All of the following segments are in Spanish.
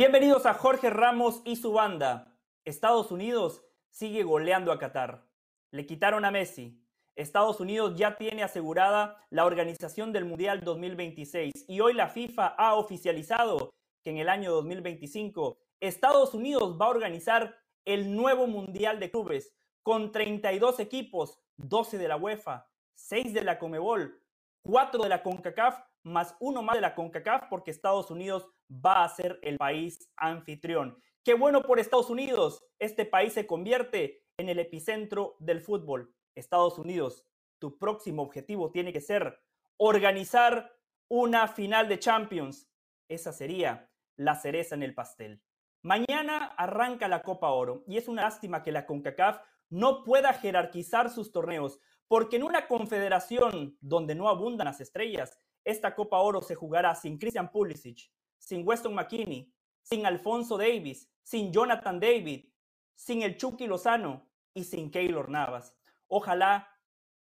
Bienvenidos a Jorge Ramos y su banda. Estados Unidos sigue goleando a Qatar. Le quitaron a Messi. Estados Unidos ya tiene asegurada la organización del Mundial 2026 y hoy la FIFA ha oficializado que en el año 2025 Estados Unidos va a organizar el nuevo Mundial de Clubes con 32 equipos, 12 de la UEFA, 6 de la Comebol, 4 de la CONCACAF más uno más de la CONCACAF porque Estados Unidos va a ser el país anfitrión. Qué bueno por Estados Unidos. Este país se convierte en el epicentro del fútbol. Estados Unidos, tu próximo objetivo tiene que ser organizar una final de Champions. Esa sería la cereza en el pastel. Mañana arranca la Copa Oro y es una lástima que la CONCACAF no pueda jerarquizar sus torneos, porque en una confederación donde no abundan las estrellas, esta Copa Oro se jugará sin Christian Pulisic, sin Weston McKinney, sin Alfonso Davis, sin Jonathan David, sin el Chucky Lozano y sin Keylor Navas. Ojalá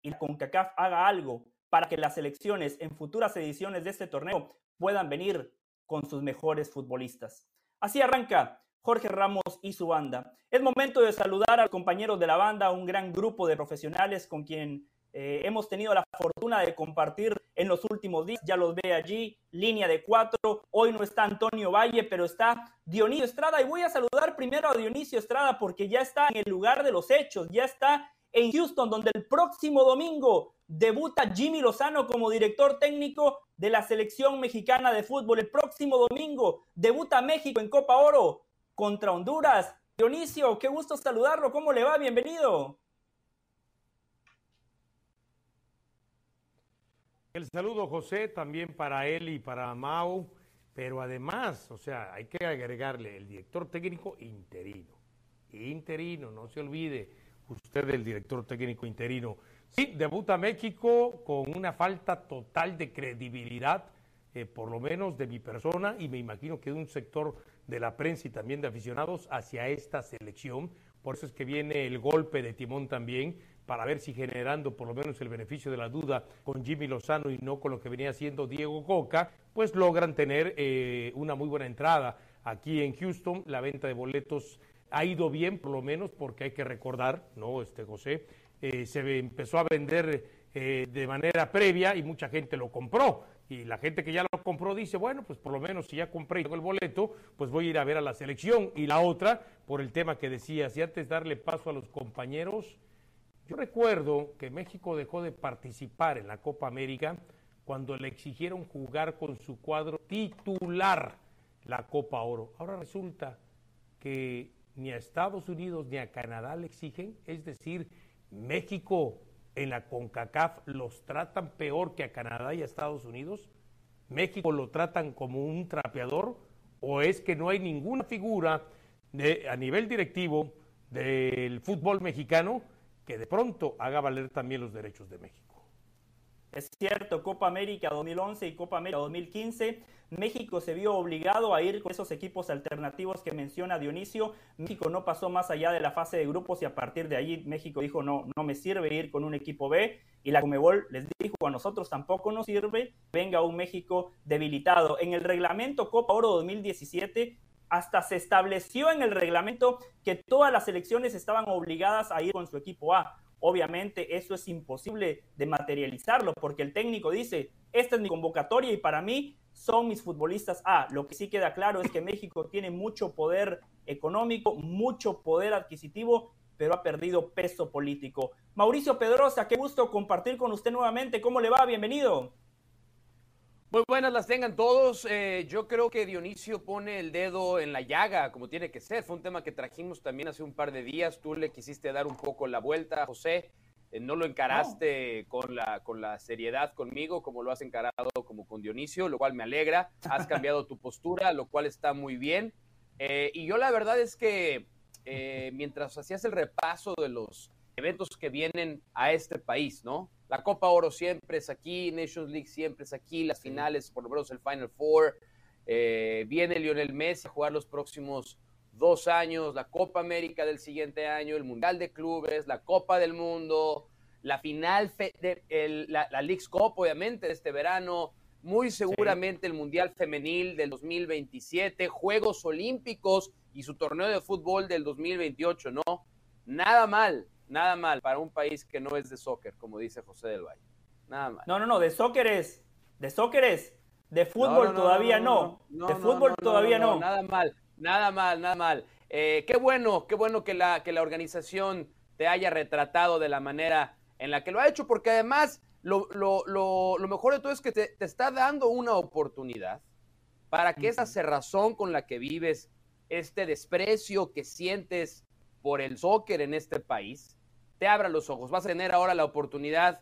y la CONCACAF haga algo para que las selecciones en futuras ediciones de este torneo puedan venir con sus mejores futbolistas. Así arranca Jorge Ramos y su banda. Es momento de saludar al compañero de la banda, un gran grupo de profesionales con quien eh, hemos tenido la fortuna de compartir en los últimos días, ya los ve allí, línea de cuatro. Hoy no está Antonio Valle, pero está Dionisio Estrada. Y voy a saludar primero a Dionisio Estrada porque ya está en el lugar de los hechos, ya está en Houston, donde el próximo domingo debuta Jimmy Lozano como director técnico de la selección mexicana de fútbol. El próximo domingo debuta México en Copa Oro contra Honduras. Dionisio, qué gusto saludarlo. ¿Cómo le va? Bienvenido. El saludo, José, también para él y para Mau, pero además, o sea, hay que agregarle el director técnico interino. Interino, no se olvide usted del director técnico interino. Sí, debuta México con una falta total de credibilidad, eh, por lo menos de mi persona, y me imagino que de un sector de la prensa y también de aficionados hacia esta selección. Por eso es que viene el golpe de timón también, para ver si generando por lo menos el beneficio de la duda con Jimmy Lozano y no con lo que venía haciendo Diego Coca, pues logran tener eh, una muy buena entrada aquí en Houston. La venta de boletos ha ido bien, por lo menos, porque hay que recordar, ¿no, este José? Eh, se empezó a vender eh, de manera previa y mucha gente lo compró. Y la gente que ya lo compró dice, bueno, pues por lo menos si ya compré y tengo el boleto, pues voy a ir a ver a la selección. Y la otra, por el tema que decías, y antes darle paso a los compañeros, yo recuerdo que México dejó de participar en la Copa América cuando le exigieron jugar con su cuadro titular la Copa Oro. Ahora resulta que ni a Estados Unidos ni a Canadá le exigen, es decir, México en la CONCACAF los tratan peor que a Canadá y a Estados Unidos. México lo tratan como un trapeador o es que no hay ninguna figura de, a nivel directivo del fútbol mexicano que de pronto haga valer también los derechos de México. Es cierto, Copa América 2011 y Copa América 2015, México se vio obligado a ir con esos equipos alternativos que menciona Dionisio. México no pasó más allá de la fase de grupos y a partir de allí México dijo no, no me sirve ir con un equipo B y la Comebol les dijo a nosotros tampoco nos sirve, venga un México debilitado. En el reglamento Copa Oro 2017 hasta se estableció en el reglamento que todas las selecciones estaban obligadas a ir con su equipo A. Obviamente eso es imposible de materializarlo porque el técnico dice, esta es mi convocatoria y para mí son mis futbolistas A. Lo que sí queda claro es que México tiene mucho poder económico, mucho poder adquisitivo, pero ha perdido peso político. Mauricio Pedrosa, qué gusto compartir con usted nuevamente. ¿Cómo le va? Bienvenido. Muy buenas las tengan todos. Eh, yo creo que Dionisio pone el dedo en la llaga, como tiene que ser. Fue un tema que trajimos también hace un par de días. Tú le quisiste dar un poco la vuelta, José. Eh, no lo encaraste Con, la, con la seriedad conmigo, como lo has encarado como con Dionisio, lo cual me alegra. Has cambiado tu postura, lo cual está muy bien. Eh, y yo la verdad es que mientras hacías el repaso de los eventos que vienen a este país, ¿no? La Copa Oro siempre es aquí, Nations League siempre es aquí, las finales, por lo menos el Final Four. Eh, viene Lionel Messi a jugar los próximos dos años, la Copa América del siguiente año, el Mundial de Clubes, la Copa del Mundo, la final, de, la, la League's Cup, obviamente, de este verano, muy seguramente el Mundial Femenil del 2027, Juegos Olímpicos y su torneo de fútbol del 2028, ¿no? Nada mal, nada mal para un país que no es de soccer, como dice José del Valle. Nada mal. No, no, no, de soccer es, de soccer es, de fútbol todavía no, de fútbol todavía no, Nada mal, nada mal, nada mal. Eh, qué bueno, qué bueno que la, que la organización te haya retratado de la manera en la que lo ha hecho, porque además lo, mejor de todo es que te, está dando una oportunidad para que esa cerrazón con la que vives, este desprecio que sientes por el soccer en este país, te abra los ojos. Vas a tener ahora la oportunidad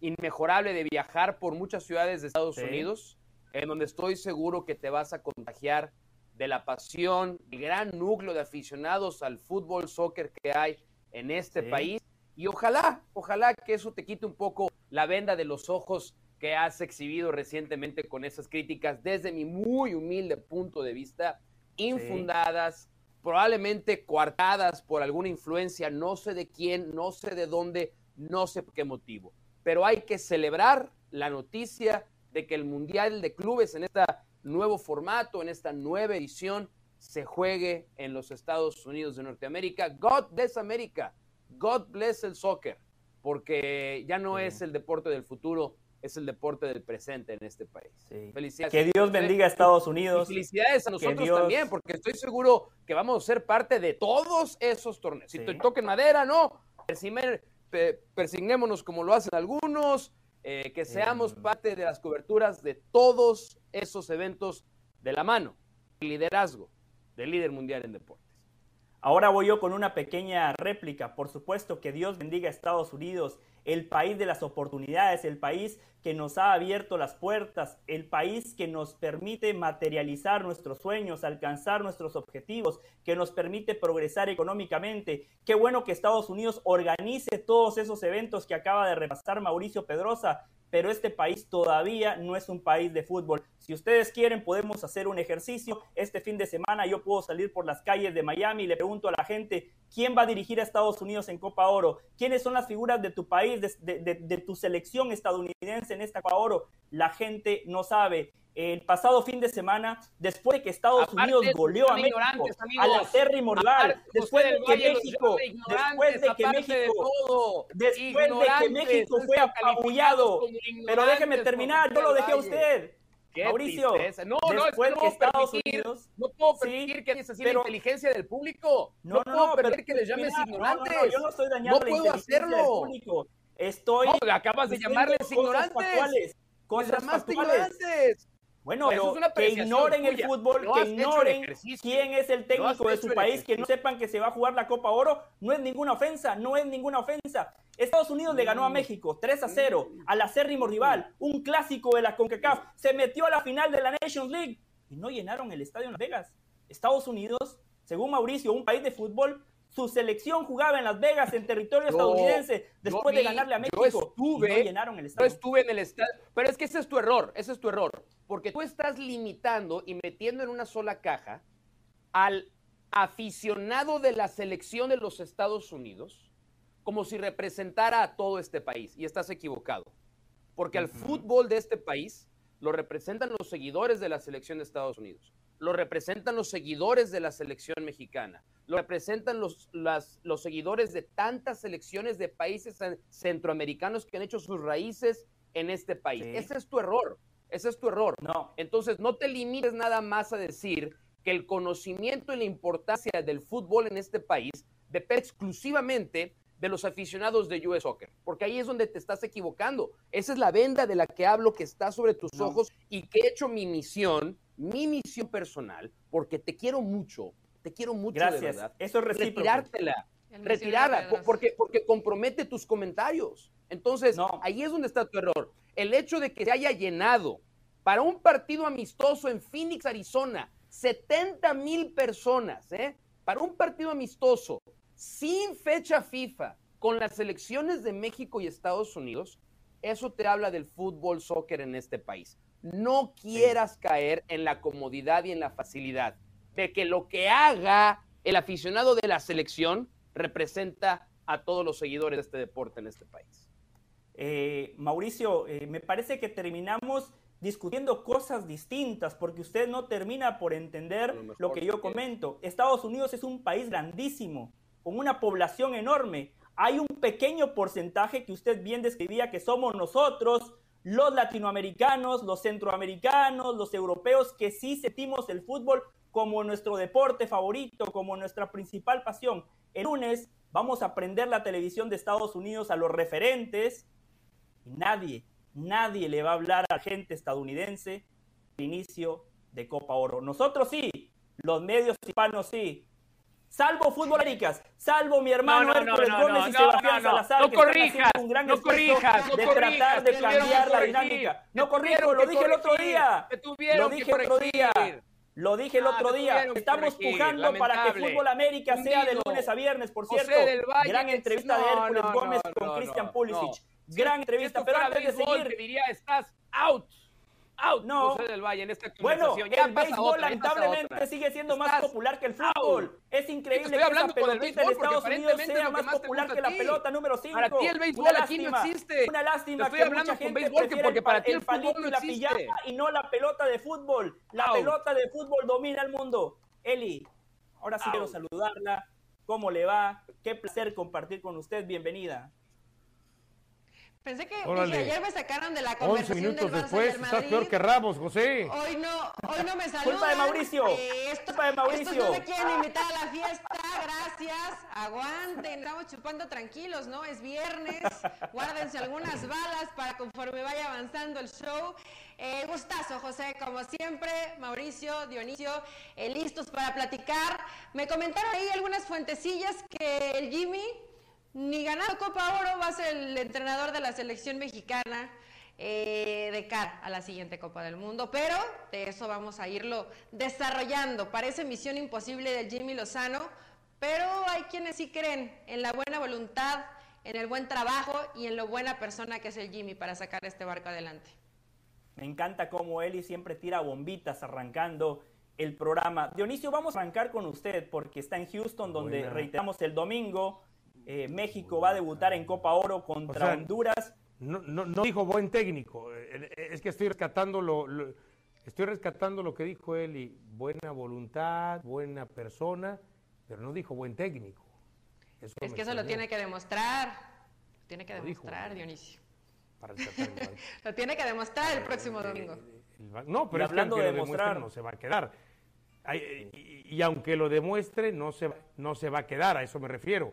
inmejorable de viajar por muchas ciudades de Estados Unidos, en donde estoy seguro que te vas a contagiar de la pasión, el gran núcleo de aficionados al fútbol, soccer que hay en este país. Y ojalá, ojalá que eso te quite un poco la venda de los ojos que has exhibido recientemente con esas críticas desde mi muy humilde punto de vista, infundadas, probablemente coartadas por alguna influencia, no sé de quién, no sé de dónde, no sé por qué motivo. Pero hay que celebrar la noticia de que el Mundial de Clubes en este nuevo formato, en esta nueva edición, se juegue en los Estados Unidos de Norteamérica. God bless America. God bless el soccer. Porque ya no es el deporte del futuro, es el deporte del presente en este país. Felicidades. Que Dios bendiga a Estados Unidos. felicidades a nosotros también, porque estoy seguro que vamos a ser parte de todos esos torneos. Si te toquen madera, no. Persignémonos como lo hacen algunos. Eh, que seamos parte de las coberturas de todos esos eventos de la mano. Liderazgo del líder mundial en deporte. Ahora voy yo con una pequeña réplica. Por supuesto que Dios bendiga a Estados Unidos, el país de las oportunidades, el país que nos ha abierto las puertas, el país que nos permite materializar nuestros sueños, alcanzar nuestros objetivos, que nos permite progresar económicamente. Qué bueno que Estados Unidos organice todos esos eventos que acaba de repasar Mauricio Pedrosa pero este país todavía no es un país de fútbol. Si ustedes quieren, podemos hacer un ejercicio. Este fin de semana yo puedo salir por las calles de Miami y le pregunto a la gente, ¿quién va a dirigir a Estados Unidos en Copa Oro? ¿Quiénes son las figuras de tu país, de, tu selección estadounidense en esta Copa Oro? La gente no sabe el pasado fin de semana, después de que Estados Unidos goleó a México, a la Terry rival, después de que México, después de que México, después de que México fue apabullado, pero déjeme terminar, yo lo dejé a usted. Mauricio, no, no, después no que Estados Unidos, no puedo permitir que hagas así la inteligencia del público. No, no, puedo permitir que les llames ignorantes. No, yo no estoy dañando no puedo hacerlo. Del público. Estoy. No, acabas de llamarles ignorantes. Cosas factuales. Bueno, pero que ignoren el fútbol, que ignoren quién es el técnico de su país, que no sepan que se va a jugar la Copa Oro, no es ninguna ofensa, no es ninguna ofensa. Estados Unidos le ganó a mm. México 3 a 0 mm. al acérrimo rival, un clásico de la CONCACAF, se metió a la final de la Nations League y no llenaron el estadio en Las Vegas. Estados Unidos, según Mauricio, un país de fútbol, su selección jugaba en Las Vegas, en territorio estadounidense, después de ganarle a México. estuve, no llenaron el estadio. Yo estuve en el estadio. Pero es que ese es tu error, ese es tu error. Porque tú estás limitando y metiendo en una sola caja al aficionado de la selección de los Estados Unidos como si representara a todo este país. Y estás equivocado. Porque al fútbol de este país lo representan los seguidores de la selección de Estados Unidos, lo representan los seguidores de la selección mexicana, lo representan los, los seguidores de tantas selecciones de países centroamericanos que han hecho sus raíces en este país. Ese es tu error. Ese es tu error. No. Entonces, no te limites nada más a decir que el conocimiento y la importancia del fútbol en este país depende exclusivamente de los aficionados de US Soccer, porque ahí es donde te estás equivocando. Esa es la venda de la que hablo que está sobre tus ojos y que he hecho mi misión, mi misión personal, porque te quiero mucho, te quiero mucho Gracias. de verdad. Eso es recíproco. Retirártela, retirarla, porque, porque compromete tus comentarios. Entonces, ahí es donde está tu error. El hecho de que se haya llenado para un partido amistoso en Phoenix, Arizona, 70 mil personas, ¿eh? Para un partido amistoso, sin fecha FIFA, con las selecciones de México y Estados Unidos, eso te habla del fútbol soccer en este país. No quieras caer en la comodidad y en la facilidad de que lo que haga el aficionado de la selección representa a todos los seguidores de este deporte en este país. Eh, Mauricio, eh, me parece que terminamos discutiendo cosas distintas porque usted no termina por entender lo que yo comento. Estados Unidos es un país grandísimo, con una población enorme. Hay un pequeño porcentaje que usted bien describía que somos nosotros, los latinoamericanos, los centroamericanos, los europeos, que sí sentimos el fútbol como nuestro deporte favorito, como nuestra principal pasión. El lunes vamos a prender la televisión de Estados Unidos a los referentes y nadie, nadie le va a hablar a la gente estadounidense el inicio de Copa Oro. Nosotros sí, los medios hispanos sí. Salvo Fútbol Américas, salvo mi hermano No, no, Hércules no, Gómez y Sebastián. Salazar, No que están corrijas, haciendo un gran no corrijas, no de corrijas, tratar de cambiar la dinámica. No corrijo, lo dije el otro día. Lo dije otro día. Lo dije el Ah, otro día. Estamos pujando para que. Fútbol América sea de lunes a viernes, por cierto. Gran entrevista de Hércules Gómez con no, Pulisic. Gran entrevista, pero antes de seguir. diría, estás out. Out, No. José del Valle, en esta Bueno, ya el béisbol lamentablemente sigue siendo más Estás popular que el out. fútbol. Es increíble que el pelotita en Estados Unidos sea más popular que la pelota número 5. Para ti el béisbol Una aquí no existe. Una lástima estoy que hablando mucha con gente béisbol, porque para pa- ti el el fútbol palito no y la pillada y no la pelota de fútbol. La Out. pelota de fútbol domina el mundo. Eli, ahora sí quiero saludarla. ¿Cómo le va? Qué placer compartir con usted. Bienvenida. Pensé que dije, ayer me sacaron de la 11 conversación minutos del Barça y después, del estás Madrid. peor que Ramos, José. Hoy no, hoy no me saludan. Culpa de Mauricio. Eh, esto- Culpa de Mauricio. Estos no me quieren invitar a la fiesta. Gracias. Aguanten. Estamos chupando tranquilos, ¿no? Es viernes. Guárdense algunas balas para conforme vaya avanzando el show. Eh, gustazo, José, como siempre. Mauricio, Dionisio, eh, listos para platicar. Me comentaron ahí algunas fuentecillas que el Jimmy ni ganado Copa Oro va a ser el entrenador de la selección mexicana eh, de cara a la siguiente Copa del Mundo, pero de eso vamos a irlo desarrollando. Parece misión imposible del Jimmy Lozano, pero hay quienes sí creen en la buena voluntad, en el buen trabajo y en lo buena persona que es el Jimmy para sacar este barco adelante. Me encanta cómo Eli siempre tira bombitas arrancando el programa. Dionisio, vamos a arrancar con usted porque está en Houston, donde reiteramos el domingo. Eh, México va a debutar en Copa Oro contra O sea, Honduras. No, no, no dijo buen técnico. eh, eh, Es que estoy rescatando lo, lo- estoy rescatando lo que dijo él y buena voluntad, buena persona, pero no dijo buen técnico. Eso Es que eso lo tiene que demostrar. Lo tiene que Lo dijo. demostrar, Dionisio. Para. Lo tiene que demostrar el próximo domingo. No, Y pero es que hablando de demostrar. no se va a quedar. Ay, Y, y aunque lo demuestre, no se, va- no se va a quedar, a eso me refiero.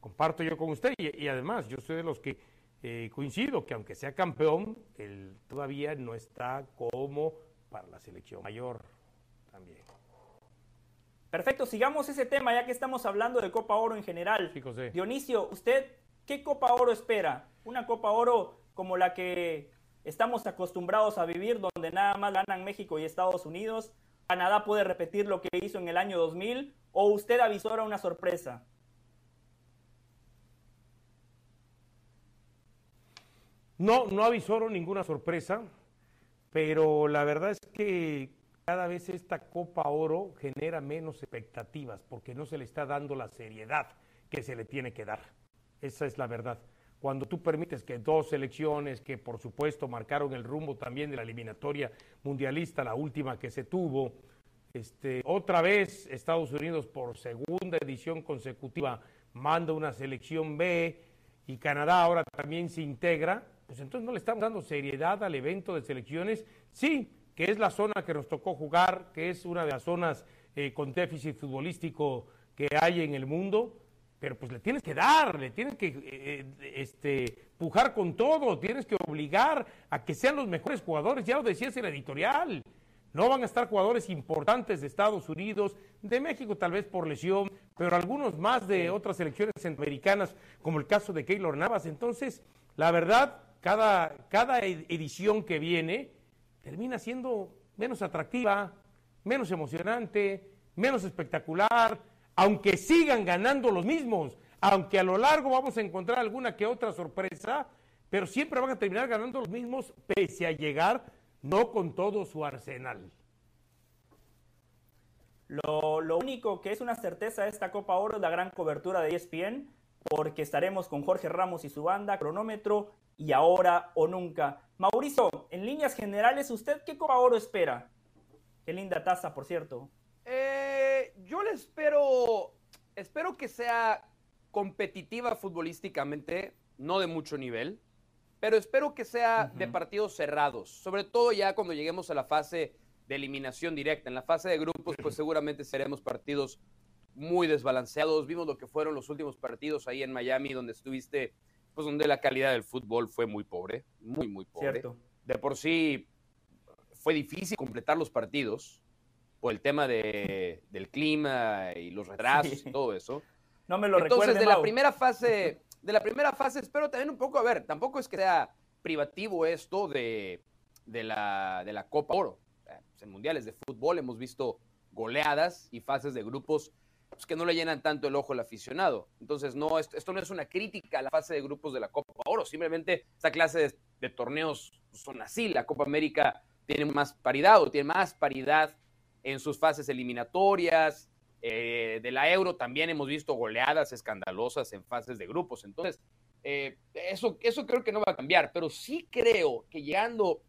Comparto yo con usted y, y además yo soy de los que eh, coincido que aunque sea campeón, él todavía no está como para la selección mayor también. Perfecto, sigamos ese tema ya que estamos hablando de Copa Oro en general. Sí, José. Dionisio, ¿usted qué Copa Oro espera? ¿Una Copa Oro como la que estamos acostumbrados a vivir, donde nada más ganan México y Estados Unidos? ¿Canadá puede repetir lo que hizo en el año 2000? ¿O usted avisora una sorpresa? No, no avisoro ninguna sorpresa, pero la verdad es que cada vez esta Copa Oro genera menos expectativas porque no se le está dando la seriedad que se le tiene que dar. Esa es la verdad. Cuando tú permites que dos selecciones que por supuesto marcaron el rumbo también de la eliminatoria mundialista, la última que se tuvo, este, otra vez Estados Unidos por segunda edición consecutiva manda una selección B y Canadá ahora también se integra, pues entonces no le estamos dando seriedad al evento de selecciones. Sí, que es la zona que nos tocó jugar, que es una de las zonas eh, con déficit futbolístico que hay en el mundo, pero pues le tienes que dar, le tienes que eh, eh, este, pujar con todo, tienes que obligar a que sean los mejores jugadores, ya lo decías en la editorial. No van a estar jugadores importantes de Estados Unidos, de México tal vez por lesión, pero algunos más de otras selecciones centroamericanas, como el caso de Keylor Navas. Entonces, la verdad, cada, cada ed- edición que viene termina siendo menos atractiva, menos emocionante, menos espectacular, aunque sigan ganando los mismos, aunque a lo largo vamos a encontrar alguna que otra sorpresa, pero siempre van a terminar ganando los mismos pese a llegar no con todo su arsenal. Lo, lo único que es una certeza de esta Copa Oro es la gran cobertura de ESPN, porque estaremos con Jorge Ramos y su banda, cronómetro y ahora o nunca. Mauricio, en líneas generales, ¿usted qué Copa Oro espera? Qué linda taza, por cierto. Eh, yo le espero, espero que sea competitiva futbolísticamente, no de mucho nivel, pero espero que sea de partidos cerrados, sobre todo ya cuando lleguemos a la fase de eliminación directa. En la fase de grupos, pues seguramente seremos partidos muy desbalanceados. Vimos lo que fueron los últimos partidos ahí en Miami, donde estuviste, pues donde la calidad del fútbol fue muy pobre, muy, muy pobre. Cierto. De por sí fue difícil completar los partidos por el tema de, del clima y los retrasos Sí. y todo eso. No me lo Entonces, recuerde, de la primera fase, de la primera fase, espero también un poco, a ver, tampoco es que sea privativo esto de, de la, de la Copa Oro. Pues, en mundiales de fútbol hemos visto goleadas y fases de grupos pues, que no le llenan tanto el ojo al aficionado. Entonces, no, esto, esto no es una crítica a la fase de grupos de la Copa Oro, simplemente esta clase de, torneos son así. La Copa América tiene más paridad o tiene más paridad en sus fases eliminatorias. Eh, de la Euro también hemos visto goleadas escandalosas en fases de grupos. Entonces, eh, eso, eso creo que no va a cambiar, pero sí creo que llegando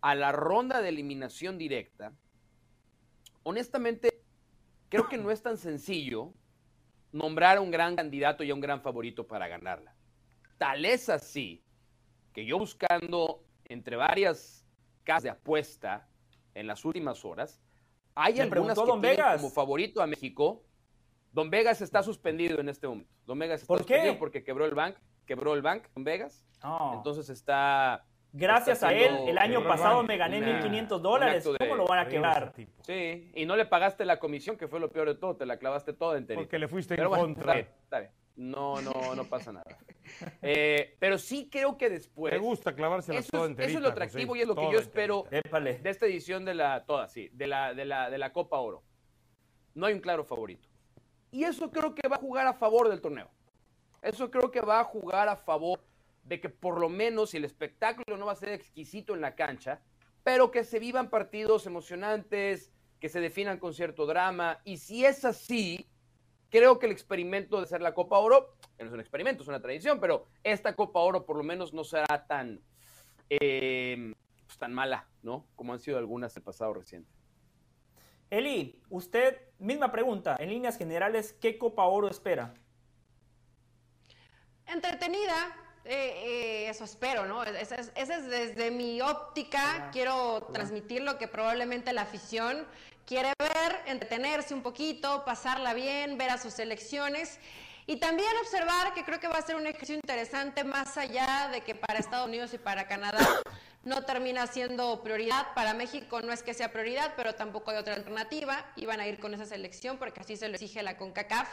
a la ronda de eliminación directa, honestamente, creo que no es tan sencillo nombrar a un gran candidato y a un gran favorito para ganarla. Tal es así que yo buscando entre varias casas de apuesta en las últimas horas, hay Me algunas que Don Vegas. como favorito a México. Don Vegas está suspendido en este momento. Don Vegas está ¿Por qué? suspendido porque quebró el bank, quebró el bank Don Vegas. No. Entonces está Gracias a él, el año pasado me gané una- 1.500 un dólares. ¿Cómo lo van a quebrar? Sí, y no le pagaste la comisión, que fue lo peor de todo, te la clavaste toda enterita. Porque le fuiste Pero en bueno, contra. Está bien, está bien. No, no, no pasa nada. Eh, pero sí creo que después. Te gusta clavársela eso, toda enterita. eso es lo atractivo José, y es lo que yo espero Épale. de esta edición de la, toda, sí, de la, de la, de la Copa Oro. No hay un claro favorito. Y eso creo que va a jugar a favor del torneo. Eso creo que va a jugar a favor de que por lo menos, si el espectáculo no va a ser exquisito en la cancha, pero que se vivan partidos emocionantes, que se definan con cierto drama. Y si es así, creo que el experimento de ser la Copa Oro, que no es un experimento, es una tradición, pero esta Copa Oro por lo menos no será tan, eh, pues, tan mala, ¿no? Como han sido algunas del pasado reciente. Eli, usted, misma pregunta, en líneas generales, ¿qué Copa Oro espera? Entretenida, eh, eh, eso espero, ¿no? Ese es, es desde mi óptica, quiero transmitir lo que probablemente la afición quiere ver, entretenerse un poquito, pasarla bien, ver a sus selecciones y también observar que creo que va a ser un ejercicio interesante más allá de que para Estados Unidos y para Canadá no termina siendo prioridad. Para México no es que sea prioridad, pero tampoco hay otra alternativa. Iban a ir con esa selección porque así se lo exige la CONCACAF.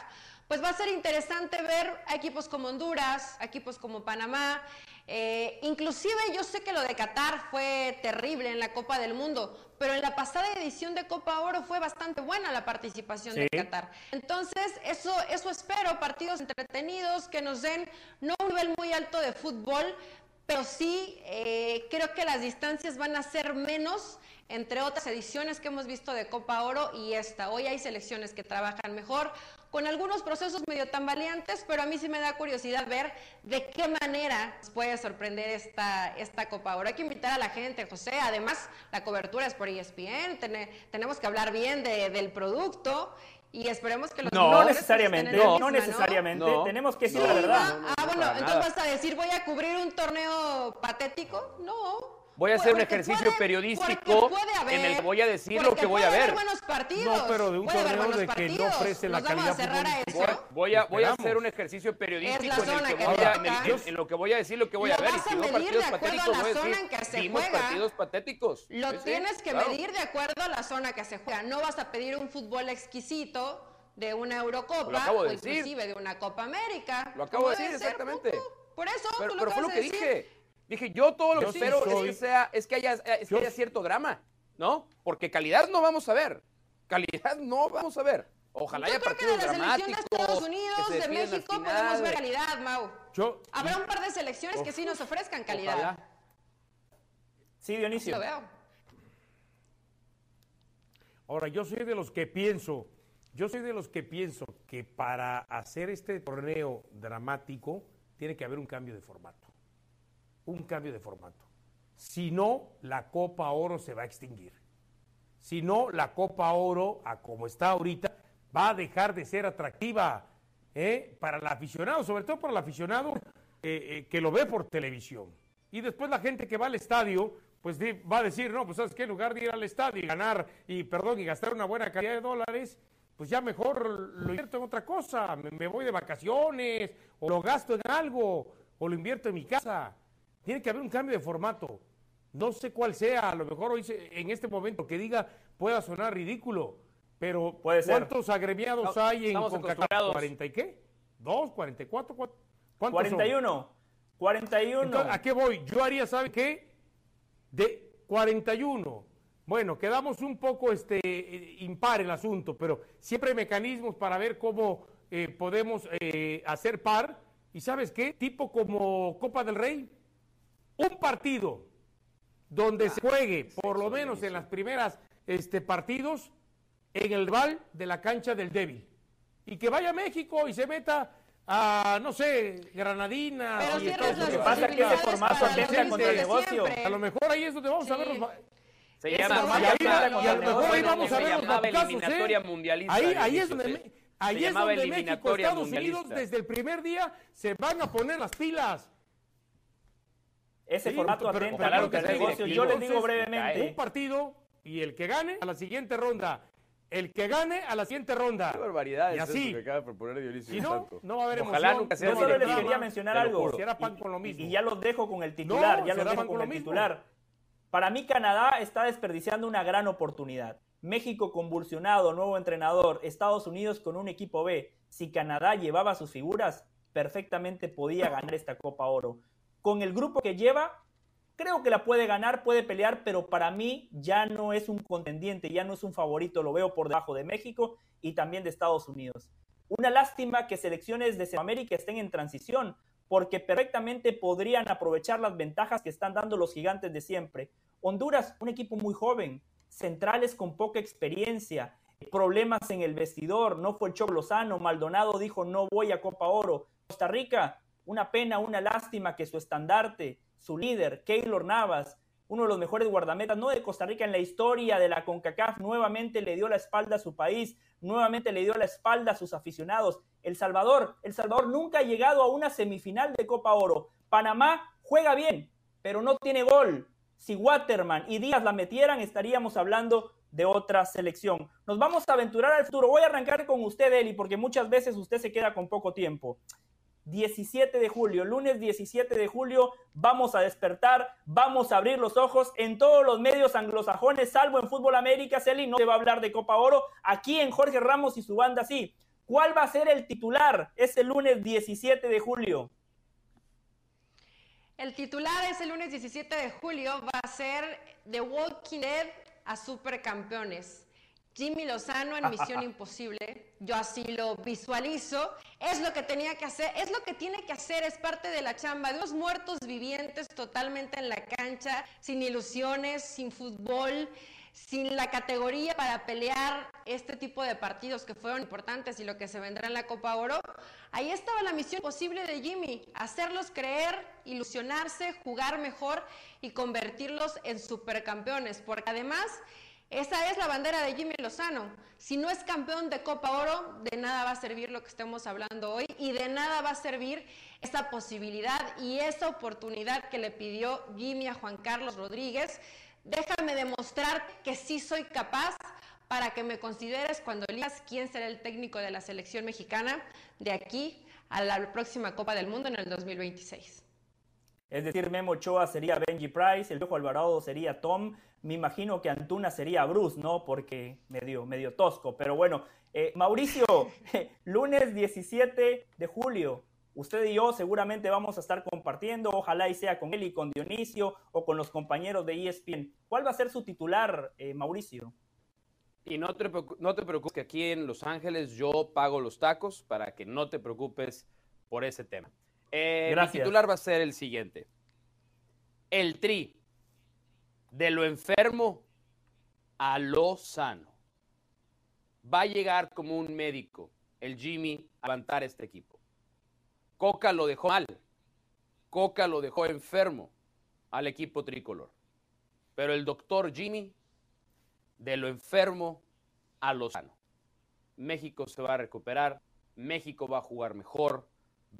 Pues va a ser interesante ver a equipos como Honduras, a equipos como Panamá. Eh, inclusive yo sé que lo de Qatar fue terrible en la Copa del Mundo, pero en la pasada edición de Copa Oro fue bastante buena la participación de. Qatar. Entonces, eso, eso espero, partidos entretenidos que nos den no un nivel muy alto de fútbol, pero sí eh, creo que las distancias van a ser menos entre otras ediciones que hemos visto de Copa Oro y esta. Hoy hay selecciones que trabajan mejor, con algunos procesos medio tambaleantes, pero a mí sí me da curiosidad ver de qué manera nos puede sorprender esta, esta Copa Oro. Hay que invitar a la gente, José. Además, la cobertura es por ESPN, tene- tenemos que hablar bien de- del producto y esperemos que los No, jugadores necesariamente, estén en la no, misma, necesariamente. No. Tenemos que decir No, la Sí, verdad. No, no, ah, no, bueno, entonces nada. vas a decir, voy a cubrir un torneo patético. No. Voy a hacer un ejercicio puede- periodístico haber- en el que voy a decir lo que voy a ver. buenos partidos. No, pero de un torneo de que no ofrece la ¿Nos vamos a calidad a? Voy a, voy a hacer un ejercicio periodístico en el que que voy a, en, el en lo que voy a decir lo que voy Lo a ver. Y vas si medir partidos de acuerdo a patéticos, la voy a zona decir, en que se vimos juega. partidos patéticos. Lo Sí, tienes que claro. medir de acuerdo a la zona que se juega. No vas a pedir un fútbol exquisito de una Eurocopa de o decir. inclusive de una Copa América. Lo acabo de decir, exactamente. Por eso, Pero, tú lo pero fue lo que de decir. dije. Dije, yo todo lo que Yo sí espero es que sea, es que haya, es que Yo- haya cierto drama, ¿no? Porque calidad no vamos a ver. Calidad no vamos a ver. Ojalá Yo haya creo que de la selección de dramáticos. Estados que Unidos, de México, podemos ver calidad, Mau. Yo, Habrá un par de selecciones que sí nos ofrezcan calidad. Ojalá. Sí, Dionisio. Lo veo. ahora, yo soy de los que pienso Yo soy de los que pienso que para hacer este torneo dramático tiene que haber un cambio de formato. Un cambio de formato. Si no, la Copa Oro se va a extinguir. Si no, la Copa Oro, a como está ahorita, va a dejar de ser atractiva ¿eh? para el aficionado, sobre todo para el aficionado eh, eh, que lo ve por televisión. Y después la gente que va al estadio, pues va a decir, no, pues sabes qué, en lugar de ir al estadio y ganar, y perdón, y gastar una buena cantidad de dólares, pues ya mejor lo invierto en otra cosa, me, voy de vacaciones, o lo gasto en algo, o lo invierto en mi casa. Tiene que haber un cambio de formato. No sé cuál sea, a lo mejor hoy en este momento que diga pueda sonar ridículo, pero ¿cuántos agremiados hay en CONCACAF? ¿40 y qué? ¿Dos? ¿44? ¿Cuántos 41. 41. ¿A qué voy? Yo haría, ¿sabe qué? De 41. Bueno, quedamos un poco este, impar el asunto, pero siempre hay mecanismos para ver cómo eh, podemos eh, hacer par. ¿Y sabes qué? Tipo como Copa del Rey. Un partido donde se juegue, por lo menos en las primeras este, partidos, en el val de la cancha del débil. Y que vaya a México y se meta a, no sé, Granadina. Pero y Lo que pasa es que ese formato atenta contra el negocio. A lo mejor ahí es donde vamos a ver los... Se llama, y, a lo mejor ahí vamos a ver los ¿eh? eliminatoria mundialista. Ahí, ahí es donde, ahí es donde México, Estados Unidos, desde el primer día, se van a poner las pilas. Ese formato atenta claro que el negocio. Yo les digo brevemente. Un partido y el que gane a la siguiente ronda el que gane a la siguiente ronda. Qué barbaridad y así. que acaba de proponer Dionisio. Si no, no va a haber Ojalá emoción. nunca sea Yo solo les quería mencionar algo. Si era pan con lo mismo. Y, ya los dejo con el titular. No, ya los dejo con, con el mismo. titular. Para mí, Canadá está desperdiciando una gran oportunidad. México convulsionado, nuevo entrenador. Estados Unidos con un equipo B. Si Canadá llevaba sus figuras, perfectamente podía ganar esta Copa Oro. Con el grupo que lleva, Creo que la puede ganar, puede pelear, pero para mí ya no es un contendiente, ya no es un favorito, lo veo por debajo de México y también de Estados Unidos. Una lástima que selecciones de Centroamérica estén en transición, porque perfectamente podrían aprovechar las ventajas que están dando los gigantes de siempre. Honduras, un equipo muy joven, centrales con poca experiencia, problemas en el vestidor, no fue el Lozano, Maldonado dijo no voy a Copa Oro. Costa Rica, una pena, una lástima que su estandarte, su líder, Keylor Navas, uno de los mejores guardametas, no de Costa Rica en la historia de la CONCACAF, nuevamente le dio la espalda a su país, nuevamente le dio la espalda a sus aficionados. El Salvador, El Salvador nunca ha llegado a una semifinal de Copa Oro. Panamá juega bien, pero no tiene gol. Si Waterman y Díaz la metieran, estaríamos hablando de otra selección. Nos vamos a aventurar al futuro. Voy a arrancar con usted, Eli, porque muchas veces usted se queda con poco tiempo. 17 de julio, lunes 17 de julio, vamos a despertar, vamos a abrir los ojos en todos los medios anglosajones, salvo en Fútbol América, Celi no se va a hablar de Copa Oro, aquí en Jorge Ramos y su banda sí. ¿Cuál va a ser el titular ese lunes 17 de julio? El titular ese lunes 17 de julio va a ser The Walking Dead a Supercampeones. Jimmy Lozano en Misión Imposible, yo así lo visualizo, es lo que tenía que hacer, es lo que tiene que hacer, es parte de la chamba. De unos muertos vivientes totalmente en la cancha, sin ilusiones, sin fútbol, sin la categoría para pelear este tipo de partidos que fueron importantes y lo que se vendrá en la Copa Oro. Ahí estaba la misión posible de Jimmy, hacerlos creer, ilusionarse, jugar mejor y convertirlos en supercampeones, porque además esa es la bandera de Jimmy Lozano. Si no es campeón de Copa Oro, de nada va a servir lo que estemos hablando hoy y de nada va a servir esa posibilidad y esa oportunidad que le pidió Jimmy a Juan Carlos Rodríguez. Déjame demostrar que sí soy capaz para que me consideres cuando elijas quién será el técnico de la selección mexicana de aquí a la próxima Copa del Mundo en el 2026. Es decir, Memo Ochoa sería Benji Price, el viejo Alvarado sería Tom, me imagino que Antuna sería Bruce, ¿no? Porque medio, medio tosco. Pero bueno, eh, Mauricio, lunes 17 de julio, usted y yo seguramente vamos a estar compartiendo, ojalá y sea con él y con Dionisio o con los compañeros de ESPN. ¿Cuál va a ser su titular, eh, Mauricio? Y no te, no te preocupes que aquí en Los Ángeles yo pago los tacos para que no te preocupes por ese tema. Eh, mi titular va a ser el siguiente. El tri de lo enfermo a lo sano. va a llegar como un médico el Jimmy a levantar este equipo. Coca lo dejó mal. Coca lo dejó enfermo al equipo tricolor. Pero el doctor Jimmy, de lo enfermo a lo sano. México se va a recuperar, México va a jugar mejor,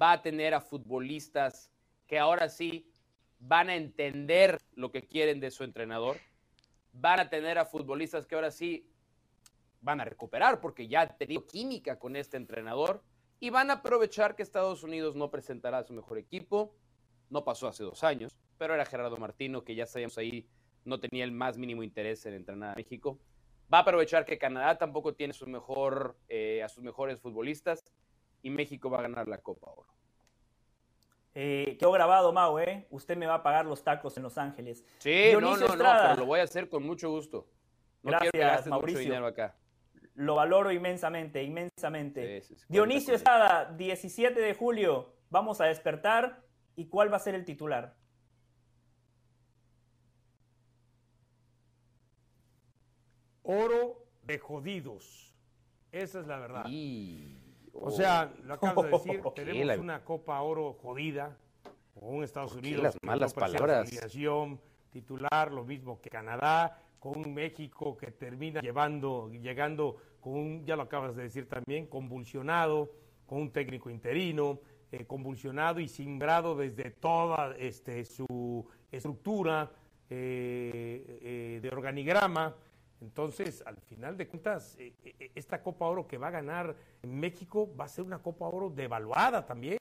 va a tener a futbolistas que ahora sí van a entender lo que quieren de su entrenador, van a tener a futbolistas que ahora sí van a recuperar porque ya han tenido química con este entrenador y van a aprovechar que Estados Unidos no presentará su mejor equipo. No pasó hace dos años, pero era Gerardo Martino, que ya sabíamos ahí, no tenía el más mínimo interés en entrenar a México. Va a aprovechar que Canadá tampoco tiene eh, a sus mejores futbolistas y México va a ganar la Copa Oro. Eh, quedó grabado, Mau, ¿eh? Usted me va a pagar los tacos en Los Ángeles. Sí, no, no, no, pero lo voy a hacer con mucho gusto. No Gracias, quiero que gastes Mauricio. mucho dinero acá. Lo valoro inmensamente, inmensamente. Sí, sí, sí, Dionisio Estrada, 17 de julio, vamos a despertar. ¿Y cuál va a ser el titular? Oro de jodidos. Esa es la verdad. Y- O sea, lo acabas de decir, tenemos la- una Copa Oro jodida con un Estados ¿Por qué Unidos las malas no palabras? titular, lo mismo que Canadá, con un México que termina llevando, llegando con un, ya lo acabas de decir también, convulsionado, con un técnico interino, eh, convulsionado y simbrado desde toda este, su estructura eh, eh, de organigrama. Entonces, al final de cuentas, eh, eh, esta Copa Oro que va a ganar México va a ser una Copa Oro devaluada también,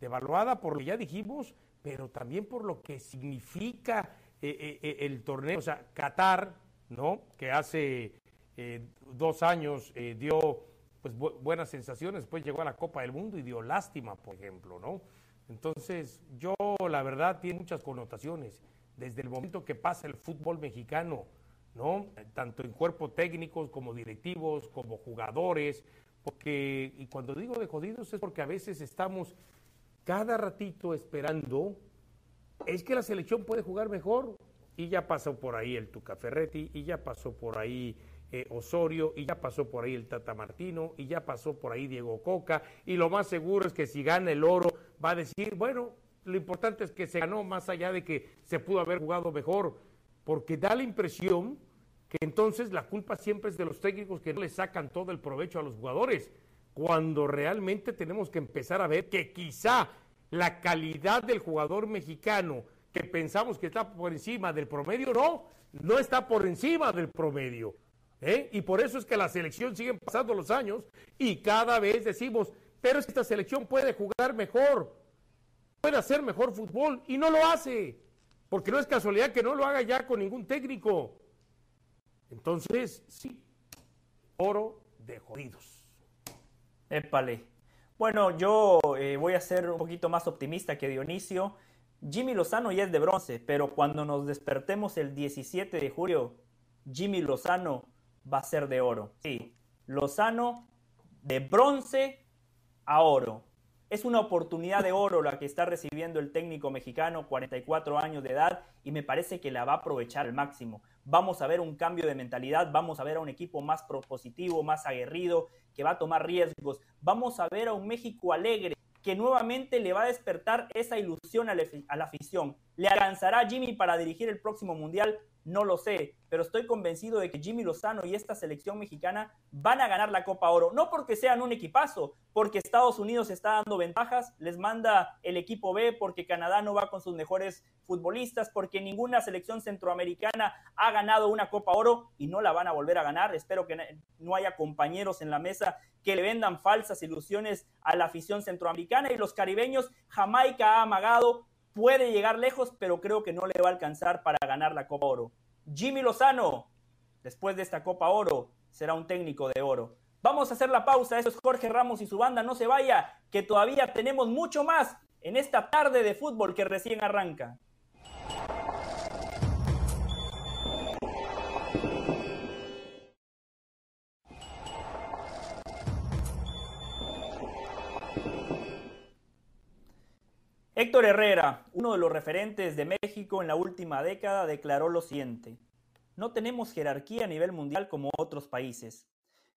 devaluada por lo que ya dijimos, pero también por lo que significa eh, eh, eh, el torneo. O sea, Qatar, ¿no? Que hace eh, dos años eh, dio pues bu- buenas sensaciones, después llegó a la Copa del Mundo y dio lástima, por ejemplo, ¿no? Entonces, yo la verdad tiene muchas connotaciones. Desde el momento que pasa el fútbol mexicano, ¿no? Tanto en cuerpo técnicos como directivos, como jugadores, porque, y cuando digo de jodidos es porque a veces estamos cada ratito esperando, es que la selección puede jugar mejor, y ya pasó por ahí el Tuca Ferretti, y ya pasó por ahí eh, Osorio, y ya pasó por ahí el Tata Martino, y ya pasó por ahí Diego Coca, y lo más seguro es que si gana el oro va a decir, bueno, lo importante es que se ganó más allá de que se pudo haber jugado mejor, porque da la impresión que entonces la culpa siempre es de los técnicos que no le sacan todo el provecho a los jugadores, cuando realmente tenemos que empezar a ver que quizá la calidad del jugador mexicano que pensamos que está por encima del promedio, no, no está por encima del promedio. ¿eh? Y por eso es que la selección sigue pasando los años y cada vez decimos, pero esta selección puede jugar mejor, puede hacer mejor fútbol y no lo hace, porque no es casualidad que no lo haga ya con ningún técnico. Entonces, sí, oro de jodidos. Épale. Bueno, yo eh, voy a ser un poquito más optimista que Dionisio. Jimmy Lozano ya es de bronce, pero cuando nos despertemos el 17 de julio, Jimmy Lozano va a ser de oro. Sí, Lozano de bronce a oro. Es una oportunidad de oro la que está recibiendo el técnico mexicano, 44 años de edad, y me parece que la va a aprovechar al máximo. Vamos a ver un cambio de mentalidad, vamos a ver a un equipo más propositivo, más aguerrido, que va a tomar riesgos. Vamos a ver a un México alegre, que nuevamente le va a despertar esa ilusión a la, a afición. ¿Le alcanzará Jimmy para dirigir el próximo Mundial? No lo sé, pero estoy convencido de que Jimmy Lozano y esta selección mexicana van a ganar la Copa Oro. No porque sean un equipazo, porque Estados Unidos está dando ventajas, les manda el equipo B, porque Canadá no va con sus mejores futbolistas, porque ninguna selección centroamericana ha ganado una Copa Oro y no la van a volver a ganar. Espero que no haya compañeros en la mesa que le vendan falsas ilusiones a la afición centroamericana y los caribeños. Jamaica ha amagado, puede llegar lejos, pero creo que no le va a alcanzar para ganar la Copa Oro. Jimmy Lozano, después de esta Copa Oro, será un técnico de oro. Vamos a hacer la pausa, eso es Jorge Ramos y su banda, no se vaya, que todavía tenemos mucho más en esta tarde de fútbol que recién arranca. Héctor Herrera, uno de los referentes de México en la última década, declaró lo siguiente. No tenemos jerarquía a nivel mundial como otros países.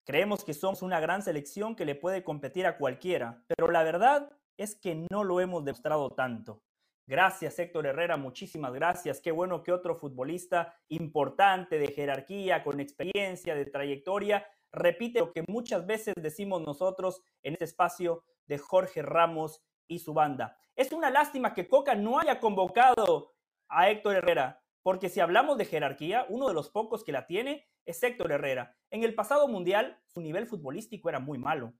Creemos que somos una gran selección que le puede competir a cualquiera, pero la verdad es que no lo hemos demostrado tanto. Gracias, Héctor Herrera, muchísimas gracias. Qué bueno que otro futbolista importante, de jerarquía, con experiencia, de trayectoria, repite lo que muchas veces decimos nosotros en este espacio de Jorge Ramos y su banda. Es una lástima que Coca no haya convocado a Héctor Herrera, porque si hablamos de jerarquía, uno de los pocos que la tiene es Héctor Herrera. En el pasado mundial, su nivel futbolístico era muy malo,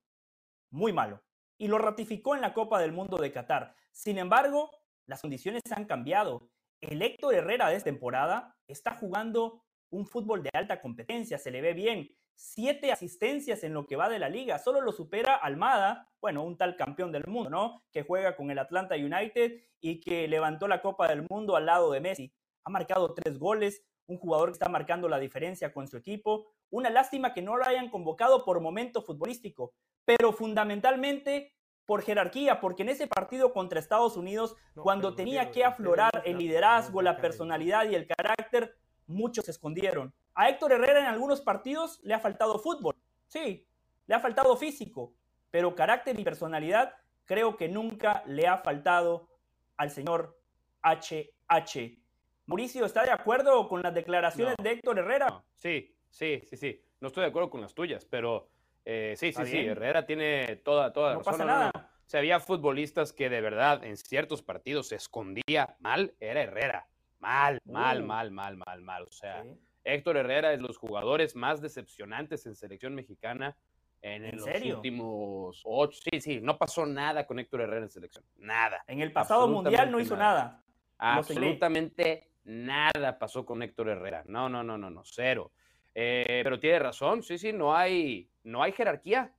muy malo, y lo ratificó en la Copa del Mundo de Qatar. Sin embargo, las condiciones han cambiado. El Héctor Herrera de esta temporada está jugando un fútbol de alta competencia, se le ve bien. Siete asistencias en lo que va de la liga, solo lo supera Almada, bueno, un tal campeón del mundo, ¿no? Que juega con el Atlanta United y que levantó la Copa del Mundo al lado de Messi. Ha marcado tres goles, un jugador que está marcando la diferencia con su equipo. Una lástima que no lo hayan convocado por momento futbolístico, pero fundamentalmente por jerarquía, porque en ese partido contra Estados Unidos, cuando tenía que aflorar el liderazgo, la personalidad y el carácter, muchos se escondieron. A Héctor Herrera en algunos partidos le ha faltado fútbol, sí, le ha faltado físico, pero carácter y personalidad creo que nunca le ha faltado al señor HH. Mauricio, ¿está de acuerdo con las declaraciones de Héctor Herrera? Sí, sí, sí, sí. No estoy de acuerdo con las tuyas, pero eh, sí, sí, sí. Herrera tiene toda, toda no Pasa nada. O sea, había futbolistas que de verdad en ciertos partidos se escondía mal, era Herrera. Mal, mal, uh. mal, mal, mal, mal. O sea, Héctor Herrera es de los jugadores más decepcionantes en selección mexicana en, los últimos ocho. Sí, sí, no pasó nada con Héctor Herrera en selección. Nada. En el pasado mundial no hizo nada. Absolutamente nada pasó con Héctor Herrera. No, no, no, no, no, cero. Eh, pero tiene razón, sí, sí, no hay, no hay jerarquía.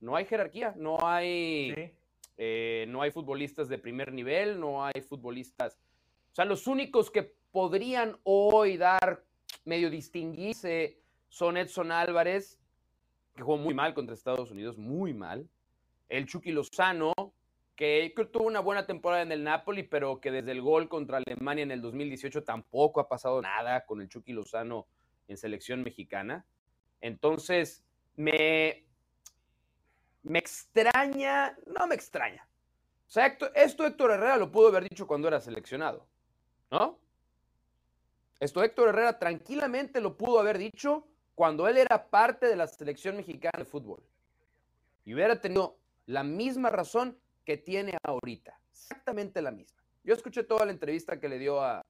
No hay jerarquía, no hay, eh, no hay futbolistas de primer nivel, no hay futbolistas. O sea, los únicos que podrían hoy dar medio distinguirse son Edson Álvarez, que jugó muy mal contra Estados Unidos, muy mal. El Chucky Lozano, que tuvo una buena temporada en el Napoli, pero que desde el gol contra Alemania en el 2018 tampoco ha pasado nada con el Chucky Lozano en selección mexicana. Entonces, me, me extraña, no me extraña. O sea, esto Héctor Herrera lo pudo haber dicho cuando era seleccionado, ¿no? Esto Héctor Herrera tranquilamente lo pudo haber dicho cuando él era parte de la selección mexicana de fútbol. Y hubiera tenido la misma razón que tiene ahorita. Exactamente la misma. Yo escuché toda la entrevista que le dio a,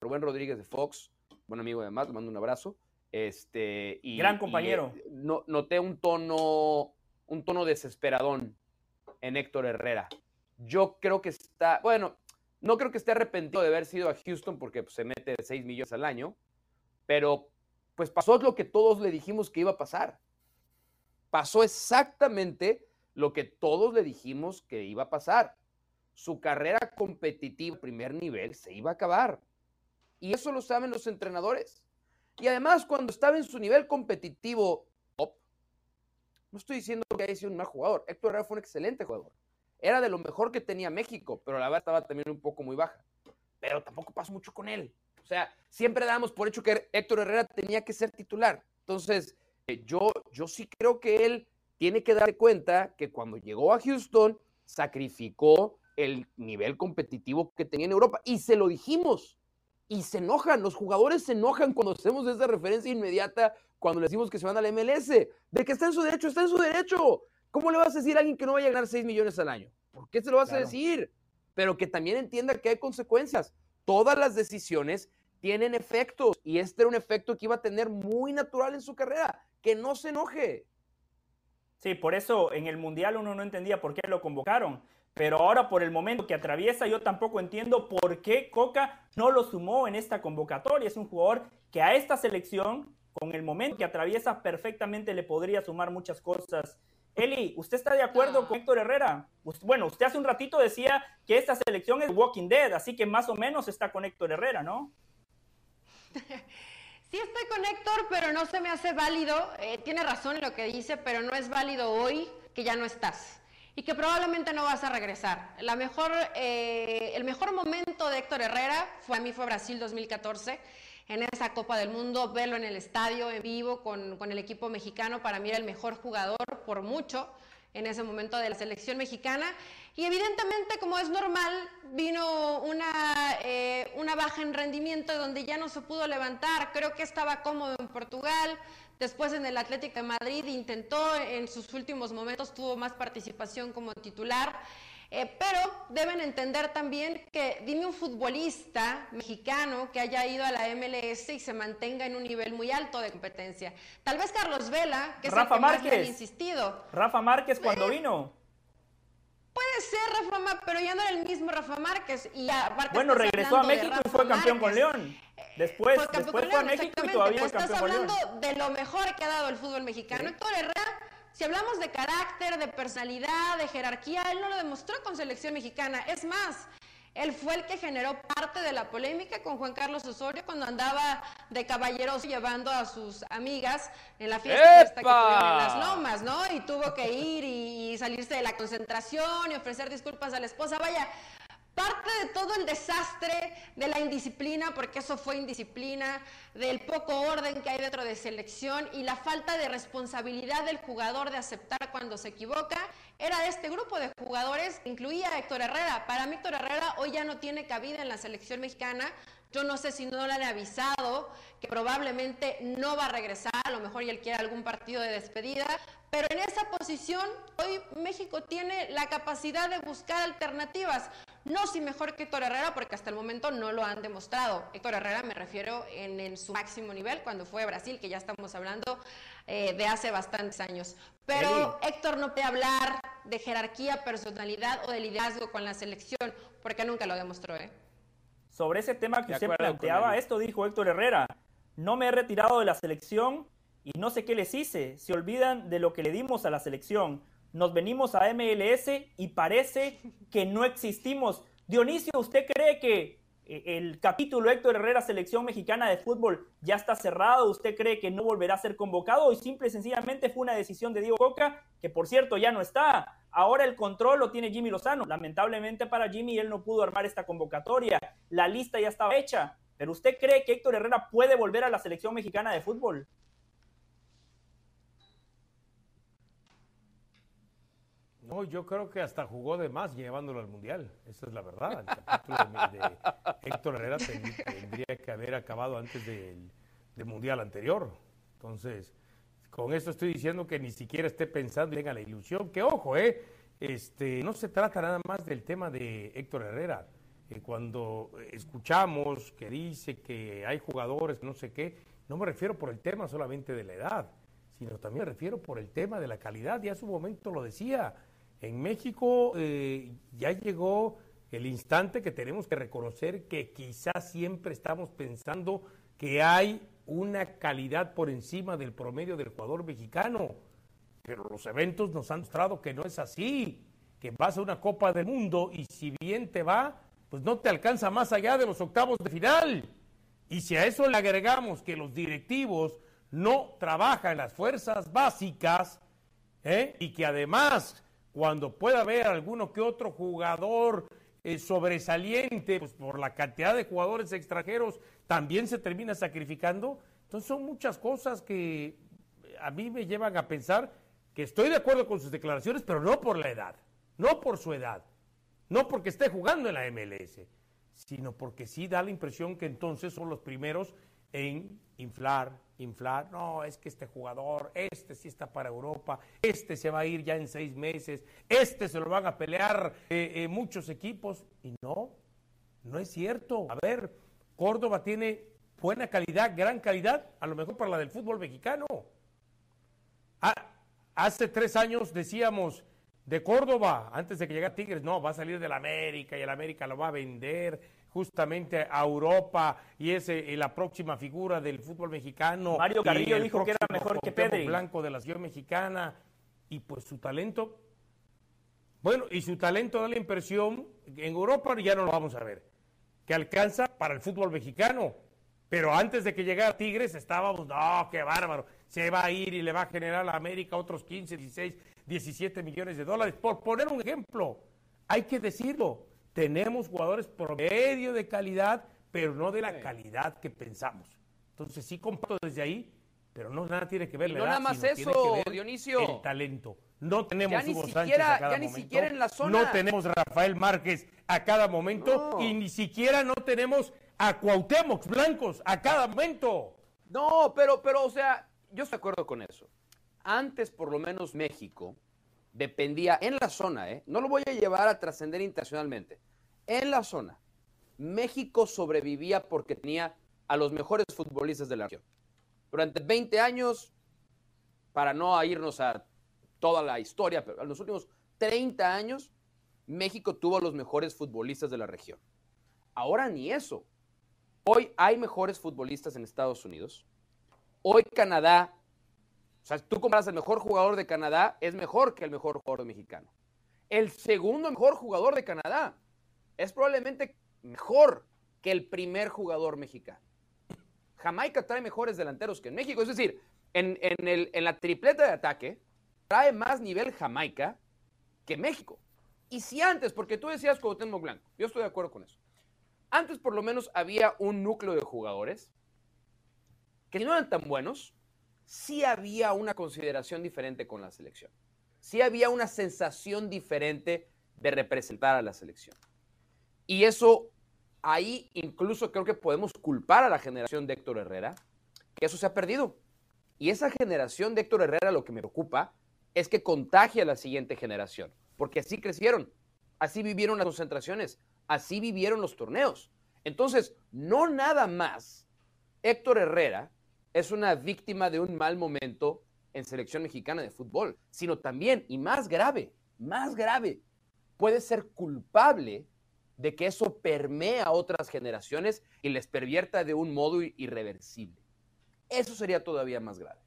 Rubén Rodríguez de Fox, buen amigo además, le mando un abrazo. Este, y, Gran compañero. No, noté un tono, un tono desesperadón en Héctor Herrera. Yo creo que está, bueno, no creo que esté arrepentido de haber sido a Houston porque pues, se mete 6 millones al año, pero pues pasó lo que todos le dijimos que iba a pasar. Pasó exactamente lo que todos le dijimos que iba a pasar. Su carrera competitiva primer nivel se iba a acabar. Y eso lo saben los entrenadores. Y además, cuando estaba en su nivel competitivo top, no estoy diciendo que haya sido un mal jugador. Héctor Herrera fue un excelente jugador. Era de lo mejor que tenía México, pero la verdad estaba también un poco muy baja. Pero tampoco pasó mucho con él. O sea, siempre damos por hecho que Héctor Herrera tenía que ser titular. Entonces, eh, yo, yo sí creo que él tiene que darse cuenta que cuando llegó a Houston, sacrificó el nivel competitivo que tenía en Europa. Y se lo dijimos. Y se enojan, los jugadores se enojan cuando hacemos esa referencia inmediata, cuando le decimos que se van al MLS. De que está en su derecho, está en su derecho. ¿Cómo le vas a decir a alguien que no va a ganar 6 millones al año? ¿Por qué se lo vas a decir? Pero que también entienda que hay consecuencias. Todas las decisiones tienen efectos y este era un efecto que iba a tener muy natural en su carrera. Que no se enoje. Sí, por eso en el Mundial uno no entendía por qué lo convocaron. Pero ahora por el momento que atraviesa, yo tampoco entiendo por qué Coca no lo sumó en esta convocatoria. Es un jugador que a esta selección, con el momento que atraviesa, perfectamente le podría sumar muchas cosas. Eli, ¿usted está de acuerdo con Héctor Herrera? Bueno, usted hace un ratito decía que esta selección es Walking Dead, así que más o menos está con Héctor Herrera, ¿no? Sí estoy con Héctor, pero no se me hace válido. Eh, tiene razón en lo que dice, pero no es válido hoy que ya no estás y que probablemente no vas a regresar. La mejor, eh, el mejor momento de Héctor Herrera fue a mí fue Brasil 2014. En esa Copa del Mundo, verlo en el estadio, en vivo, con, con el equipo mexicano, para mí era el mejor jugador por mucho en ese momento de la selección mexicana. Y evidentemente, como es normal, vino una, eh, una baja en rendimiento donde ya no se pudo levantar. Creo que estaba cómodo en Portugal. Después en el Atlético de Madrid intentó, en sus últimos momentos tuvo más participación como titular. Eh, pero deben entender también que dime un futbolista mexicano que haya ido a la MLS y se mantenga en un nivel muy alto de competencia. Tal vez Carlos Vela, que es el que más le insistido. Rafa Márquez cuando eh, vino. Puede ser Rafa pero ya no era el mismo Rafa Márquez. Y bueno, regresó a México y fue campeón con León. Después, fue, después fue a México y todavía fue campeón con León. Estás hablando de lo mejor que ha dado el fútbol mexicano. Héctor Herrera si hablamos de carácter, de personalidad, de jerarquía, él no lo demostró con selección mexicana. Es más, él fue el que generó parte de la polémica con Juan Carlos Osorio cuando andaba de caballeroso llevando a sus amigas en la fiesta que tuvieron en las lomas, ¿no? Y tuvo que ir y salirse de la concentración y ofrecer disculpas a la esposa. Vaya, Parte de todo el desastre de la indisciplina, porque eso fue indisciplina, del poco orden que hay dentro de selección y la falta de responsabilidad del jugador de aceptar cuando se equivoca, era este grupo de jugadores incluía a Héctor Herrera. Para mí Héctor Herrera hoy ya no tiene cabida en la selección mexicana. Yo no sé si no le han avisado que probablemente no va a regresar, a lo mejor y él quiere algún partido de despedida, pero en esa posición hoy México tiene la capacidad de buscar alternativas. No si mejor que Héctor Herrera, porque hasta el momento no lo han demostrado. Héctor Herrera me refiero en, su máximo nivel, cuando fue a Brasil, que ya estamos hablando eh, de hace bastantes años. Pero Héctor no puede hablar de jerarquía, personalidad o de liderazgo con la selección, porque nunca lo demostró. ¿eh? Sobre ese tema que usted planteaba, esto dijo Héctor Herrera. No me he retirado de la selección y no sé qué les hice. Se olvidan de lo que le dimos a la selección nos venimos a MLS y parece que no existimos. Dionisio, ¿usted cree que eh, el capítulo Héctor Herrera Selección Mexicana de Fútbol ya está cerrado? ¿Usted cree que no volverá a ser convocado? Y simple y sencillamente fue una decisión de Diego Coca, que por cierto ya no está. Ahora el control lo tiene Jimmy Lozano. Lamentablemente para Jimmy él no pudo armar esta convocatoria. La lista ya estaba hecha. Pero ¿usted cree que Héctor Herrera puede volver a la Selección Mexicana de Fútbol? No, yo creo que hasta jugó de más llevándolo al Mundial. Esa es la verdad. El capítulo de, Héctor Herrera tendría que haber acabado antes del, Mundial anterior. Entonces, con esto estoy diciendo que ni siquiera esté pensando y tenga la ilusión. Que ojo, ¿eh? Este, no se trata nada más del tema de Héctor Herrera. Eh, cuando escuchamos que dice que hay jugadores, no sé qué, no me refiero por el tema solamente de la edad, sino también me refiero por el tema de la calidad. Ya a su momento lo decía en México eh, ya llegó el instante que tenemos que reconocer que quizás siempre estamos pensando que hay una calidad por encima del promedio del jugador mexicano, pero los eventos nos han mostrado que no es así, que vas a una Copa del Mundo y si bien te va, pues no te alcanza más allá de los octavos de final. Y si a eso le agregamos que los directivos no trabajan las fuerzas básicas ¿eh? y que además cuando pueda haber alguno que otro jugador eh, sobresaliente, pues por la cantidad de jugadores extranjeros, también se termina sacrificando. Entonces son muchas cosas que a mí me llevan a pensar que estoy de acuerdo con sus declaraciones, pero no por la edad, no por su edad, no porque esté jugando en la MLS, sino porque sí da la impresión que entonces son los primeros en inflar, inflar. No, es que este jugador, este sí está para Europa, este se va a ir ya en seis meses, este se lo van a pelear eh, eh, muchos equipos. Y no, no es cierto. A ver, Córdoba tiene buena calidad, gran calidad, a lo mejor para la del fútbol mexicano. Ah, hace tres años decíamos de Córdoba, antes de que llegara Tigres, no, va a salir del América y el América lo va a vender justamente a Europa y es eh, la próxima figura del fútbol mexicano. Mario Carrillo dijo que era mejor que Pedri. Blanco de la ciudad mexicana y pues su talento, bueno, y su talento da la impresión, en Europa ya no lo vamos a ver, que alcanza para el fútbol mexicano. Pero antes de que llegara Tigres estábamos, no, qué bárbaro, se va a ir y le va a generar a América otros 15, 16, 17 millones de dólares. Por poner un ejemplo, hay que decirlo, tenemos jugadores promedio de calidad, pero no de la calidad que pensamos. Entonces sí comparto desde ahí, pero no nada tiene que ver la no edad, nada más eso, Dionisio. el talento. No tenemos Ya ni Hugo siquiera- Sánchez a cada ya ni momento. siquiera en la zona. No tenemos Rafael Márquez a cada momento No. y ni siquiera no tenemos a Cuauhtémoc Blancos a cada momento. No, pero, pero, o sea, yo estoy de acuerdo con eso. Antes, por lo menos, México dependía en la zona, ¿eh? No lo voy a llevar a trascender internacionalmente. En la zona, México sobrevivía porque tenía a los mejores futbolistas de la región. Durante 20 años, para no irnos a toda la historia, pero en los últimos 30 años, México tuvo a los mejores futbolistas de la región. Ahora ni eso. Hoy hay mejores futbolistas en Estados Unidos. Hoy Canadá, o sea, tú comparas el mejor jugador de Canadá, es mejor que el mejor jugador mexicano. El segundo mejor jugador de Canadá es probablemente mejor que el primer jugador mexicano. Jamaica trae mejores delanteros que en México. Es decir, en, en el- en la tripleta de ataque trae más nivel Jamaica que México. Y si antes, porque tú decías Cuauhtémoc Blanco, yo estoy de acuerdo con eso. Antes por lo menos había un núcleo de jugadores que no eran tan buenos, sí había una consideración diferente con la selección. Sí había una sensación diferente de representar a la selección. Y eso, ahí incluso creo que podemos culpar a la generación de Héctor Herrera, que eso se ha perdido. Y esa generación de Héctor Herrera lo que me preocupa es que contagie a la siguiente generación, porque así crecieron, así vivieron las concentraciones, así vivieron los torneos. Entonces, no nada más Héctor Herrera es una víctima de un mal momento en selección mexicana de fútbol, sino también, y más grave, más grave, puede ser culpable de que eso permea a otras generaciones y les pervierta de un modo irreversible. Eso sería todavía más grave.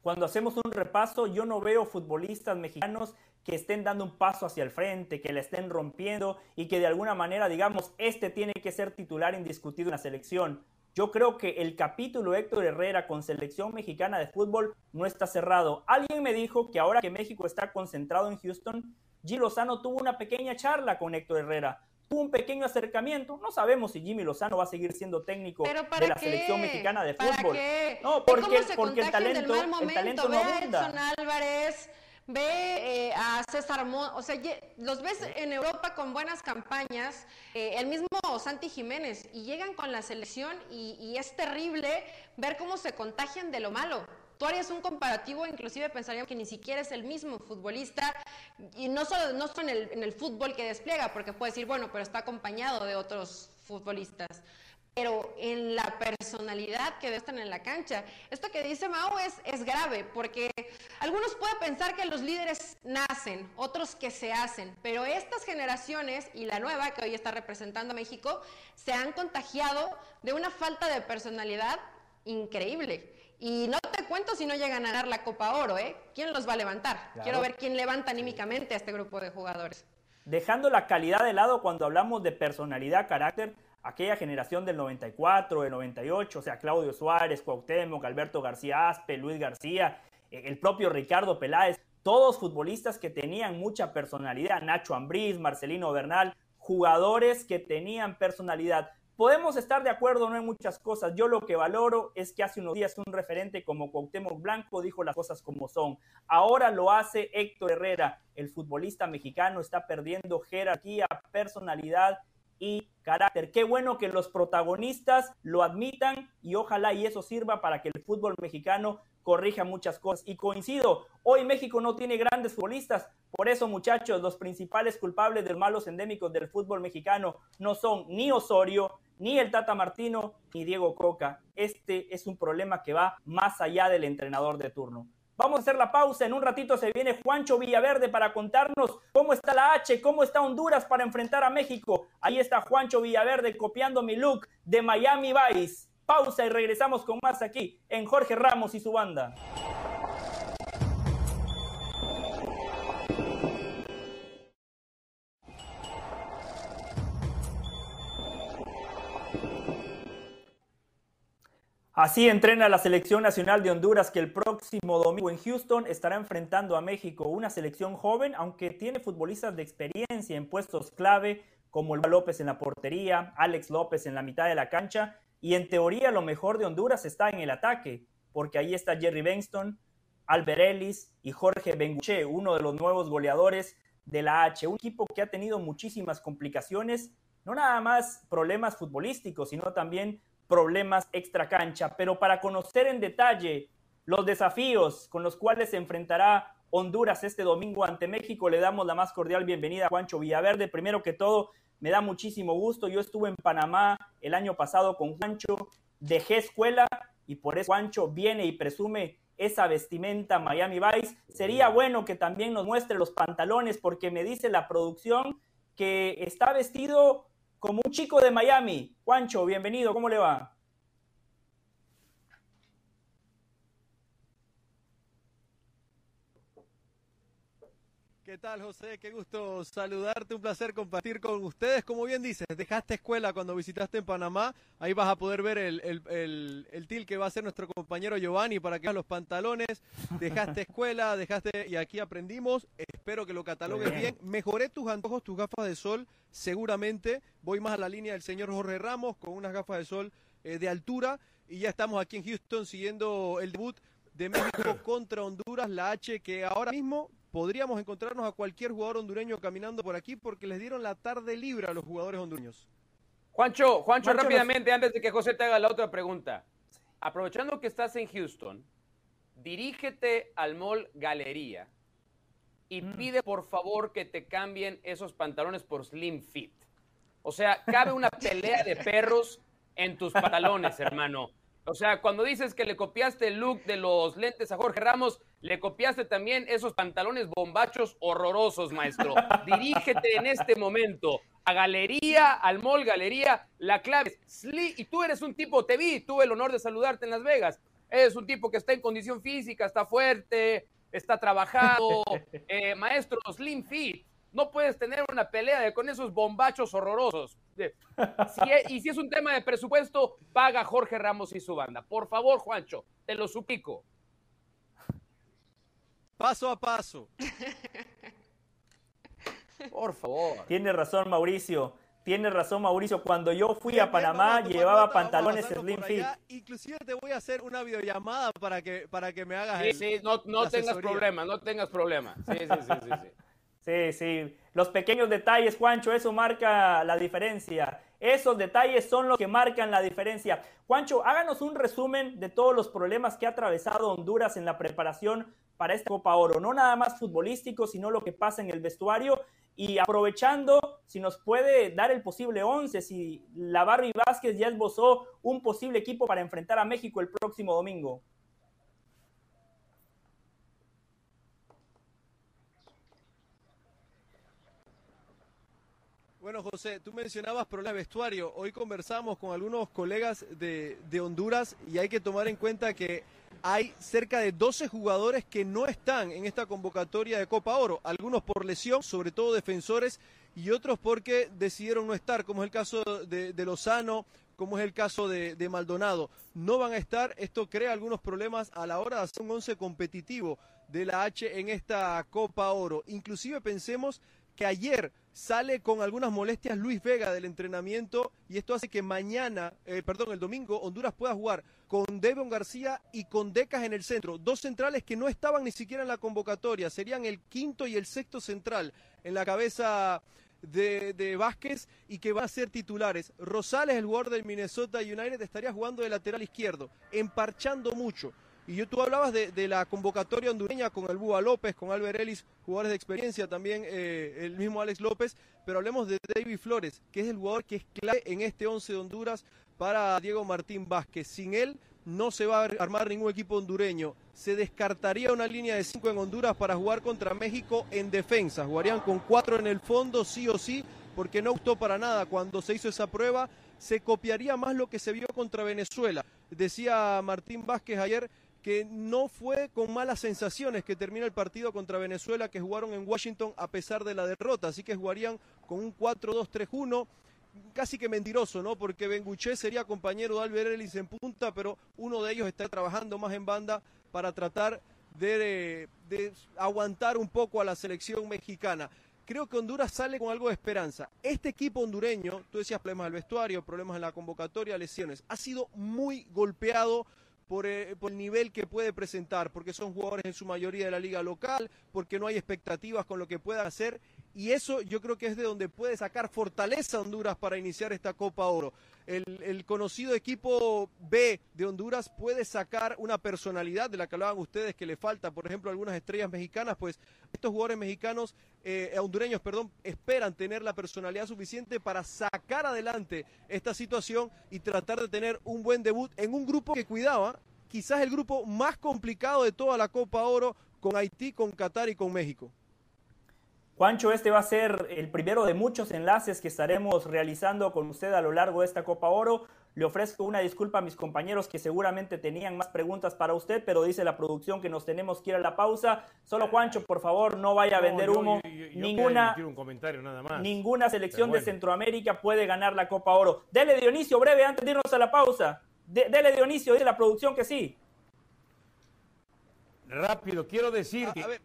Cuando hacemos un repaso, yo no veo futbolistas mexicanos que estén dando un paso hacia el frente, que le estén rompiendo y que de alguna manera digamos, este tiene que ser titular indiscutido en la selección. Yo creo que el capítulo Héctor Herrera con selección mexicana de fútbol no está cerrado. Alguien me dijo que ahora que México está concentrado en Houston, Jimmy Lozano tuvo una pequeña charla con Héctor Herrera. Tuvo un pequeño acercamiento. No sabemos si Jimmy Lozano va a seguir siendo técnico ¿Pero para de la qué? selección mexicana de ¿Para fútbol. qué? No, porque, porque el talento, el talento no abunda. Álvarez, ve eh, a César Mon, o sea, los ves en Europa con buenas campañas, eh, el mismo Santi Jiménez, y llegan con la selección y, y es terrible ver cómo se contagian de lo malo. Tú harías un comparativo, inclusive pensaríamos que ni siquiera es el mismo futbolista, y no solo, no solo en, el, en el fútbol que despliega, porque puedes decir, bueno, pero está acompañado de otros futbolistas pero en la personalidad que están en la cancha. Esto que dice Mao es, es grave, porque algunos pueden pensar que los líderes nacen, otros que se hacen, pero estas generaciones y la nueva que hoy está representando a México se han contagiado de una falta de personalidad increíble. Y no te cuento si no llegan a ganar la Copa Oro, ¿eh? ¿Quién los va a levantar? Quiero ver quién levanta anímicamente a este grupo de jugadores. Dejando la calidad de lado cuando hablamos de personalidad, carácter, aquella generación del 94, del 98, o sea, Claudio Suárez, Cuauhtémoc, Alberto García Aspe, Luis García, eh, el propio Ricardo Peláez, todos futbolistas que tenían mucha personalidad, Nacho Ambriz, Marcelino Bernal, jugadores que tenían personalidad. Podemos estar de acuerdo no en muchas cosas. Yo lo que valoro es que hace unos días un referente como Cuauhtémoc Blanco dijo las cosas como son. Ahora lo hace Héctor Herrera. El futbolista mexicano está perdiendo jerarquía, personalidad y carácter. Qué bueno que los protagonistas lo admitan y ojalá y eso sirva para que el fútbol mexicano corrija muchas cosas. Y coincido, hoy México no tiene grandes futbolistas. Por eso, muchachos, los principales culpables de los malos endémicos del fútbol mexicano no son ni Osorio, ni el Tata Martino, ni Diego Coca. Este es un problema que va más allá del entrenador de turno. Vamos a hacer la pausa. En un ratito se viene Juancho Villaverde para contarnos cómo está la H, cómo está Honduras para enfrentar a México. Ahí está Juancho Villaverde copiando mi look de Miami Vice. Pausa y regresamos con más aquí en Jorge Ramos y su banda. Así entrena la selección nacional de Honduras que el próximo domingo en Houston estará enfrentando a México, una selección joven, aunque tiene futbolistas de experiencia en puestos clave como el López en la portería, Alex López en la mitad de la cancha, y en teoría lo mejor de Honduras está en el ataque, porque ahí está Jerry Benston, Albert Ellis y Jorge Benguche, uno de los nuevos goleadores de la H, un equipo que ha tenido muchísimas complicaciones, no nada más problemas futbolísticos, sino también problemas extra cancha. Pero para conocer en detalle los desafíos con los cuales se enfrentará Honduras este domingo ante México, le damos la más cordial bienvenida a Juancho Villaverde. Primero que todo, me da muchísimo gusto. Yo estuve en Panamá el año pasado con Juancho, dejé escuela y por eso Juancho viene y presume esa vestimenta Miami Vice. Sería bueno que también nos muestre los pantalones porque me dice la producción que está vestido como un chico de Miami. Juancho, bienvenido, ¿cómo le va? ¿Qué tal, José? Qué gusto saludarte, un placer compartir con ustedes. Como bien dices, dejaste escuela cuando visitaste en Panamá, ahí vas a poder ver el, el, el, til que va a ser nuestro compañero Giovanni para que veas los pantalones. Dejaste escuela, dejaste y aquí aprendimos. Espero que lo catalogues bien. Mejoré tus antojos, tus gafas de sol, seguramente. Voy más a la línea del señor Jorge Ramos con unas gafas de sol eh, de altura y ya estamos aquí en Houston siguiendo el debut de México contra Honduras, la H que ahora mismo podríamos encontrarnos a cualquier jugador hondureño caminando por aquí porque les dieron la tarde libre a los jugadores hondureños. Juancho, Juancho, rápidamente, antes de que José te haga la otra pregunta. Aprovechando que estás en Houston, dirígete al Mall Galería y mm. pide por favor que te cambien esos pantalones por Slim Fit. O sea, cabe una pelea de perros en tus pantalones, hermano. O sea, cuando dices que le copiaste el look de los lentes a Jorge Ramos, le copiaste también esos pantalones bombachos horrorosos, maestro. Dirígete en este momento a Galería, al Mall Galería. La clave es Sli, y tú eres un tipo, te vi, tuve el honor de saludarte en Las Vegas. Eres un tipo que está en condición física, está fuerte, está trabajado. Eh, maestro, Slim Fit no puedes tener una pelea con esos bombachos horrorosos. E, y si es un tema de presupuesto, paga Jorge Ramos y su banda. Por favor, Juancho, te lo suplico. Paso a paso. Por favor. Tiene razón, Mauricio. Tiene razón, Mauricio. Cuando yo fui a Panamá, llevaba pantalones Slim Fit. Inclusive te voy a hacer una videollamada para que, para que me hagas. Sí, sí, no, no tengas problema, no tengas problema. Sí, sí, sí, sí. sí. Sí, sí. Los pequeños detalles, Juancho, eso marca la diferencia. Esos detalles son los que marcan la diferencia. Juancho, háganos un resumen de todos los problemas que ha atravesado Honduras en la preparación para esta Copa Oro. No nada más futbolístico, sino lo que pasa en el vestuario. Y aprovechando, si nos puede dar el posible 11, si la Barry Vázquez ya esbozó un posible equipo para enfrentar a México el próximo domingo. Bueno, José, tú mencionabas problemas de vestuario. Hoy conversamos con algunos colegas de, Honduras y hay que tomar en cuenta que hay cerca de 12 jugadores que no están en esta convocatoria de Copa Oro. Algunos por lesión, sobre todo defensores, y otros porque decidieron no estar, como es el caso de, Lozano, como es el caso de, de, Maldonado. No van a estar, esto crea algunos problemas a la hora de hacer un once competitivo de la H en esta Copa Oro. Inclusive pensemos que ayer sale con algunas molestias Luis Vega del entrenamiento y esto hace que mañana, eh, perdón, el domingo, Honduras pueda jugar con Devon García y con Decas en el centro. Dos centrales que no estaban ni siquiera en la convocatoria, serían el quinto y el sexto central en la cabeza de, de, Vázquez y que van a ser titulares. Rosales, el jugador del Minnesota United, estaría jugando de lateral izquierdo, emparchando mucho. Y tú hablabas de, la convocatoria hondureña con el Búa López, con Albert Ellis, jugadores de experiencia, también eh, el mismo Alex López, pero hablemos de David Flores, que es el jugador que es clave en este 11 de Honduras para Diego Martín Vázquez. Sin él no se va a armar ningún equipo hondureño. Se descartaría una línea de 5 en Honduras para jugar contra México en defensa. Jugarían con 4 en el fondo, sí o sí, porque no gustó para nada cuando se hizo esa prueba. Se copiaría más lo que se vio contra Venezuela. Decía Martín Vázquez ayer que no fue con malas sensaciones que termina el partido contra Venezuela que jugaron en Washington a pesar de la derrota, así que jugarían con un 4-2-3-1 casi que mentiroso, ¿no? Porque Benguché sería compañero de Albert en punta, pero uno de ellos está trabajando más en banda para tratar de, de, aguantar un poco a la selección mexicana. creo que Honduras sale con algo de esperanza. Este equipo hondureño, tú decías problemas del vestuario, problemas en la convocatoria, lesiones, ha sido muy golpeado por, eh, por, el nivel que puede presentar, porque son jugadores en su mayoría de la liga local, porque no hay expectativas con lo que puedan hacer, y eso yo creo que es de donde puede sacar fortaleza Honduras para iniciar esta Copa Oro. El, el, conocido equipo B de Honduras puede sacar una personalidad de la que hablaban ustedes que le falta, por ejemplo, algunas estrellas mexicanas, pues estos jugadores mexicanos, eh, hondureños, perdón, esperan tener la personalidad suficiente para sacar adelante esta situación y tratar de tener un buen debut en un grupo que cuidaba, quizás el grupo más complicado de toda la Copa Oro, con Haití, con Qatar y con México. Juancho, este va a ser el primero de muchos enlaces que estaremos realizando con usted a lo largo de esta Copa Oro. Le ofrezco una disculpa a mis compañeros que seguramente tenían más preguntas para usted, pero dice la producción que nos tenemos que ir a la pausa. Solo Juancho, por favor, no vaya a vender humo. Yo, yo, yo, ninguna, un comentario nada más. ninguna selección bueno. de Centroamérica puede ganar la Copa Oro. Dele Dionisio, breve, antes de irnos a la pausa. De, dele Dionisio, dice la producción que sí. Rápido, quiero decir A- que a ver.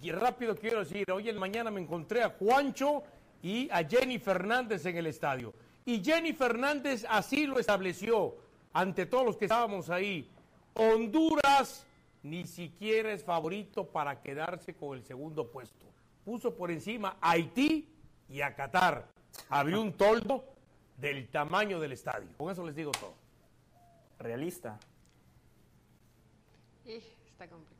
Y rápido quiero decir, hoy en mañana me encontré a Juancho y a Jenny Fernández en el estadio. Y Jenny Fernández así lo estableció ante todos los que estábamos ahí. Honduras ni siquiera es favorito para quedarse con el segundo puesto. Puso por encima a Haití y a Qatar. Abrió un toldo del tamaño del estadio. Con eso les digo todo. Realista. Y está complicado.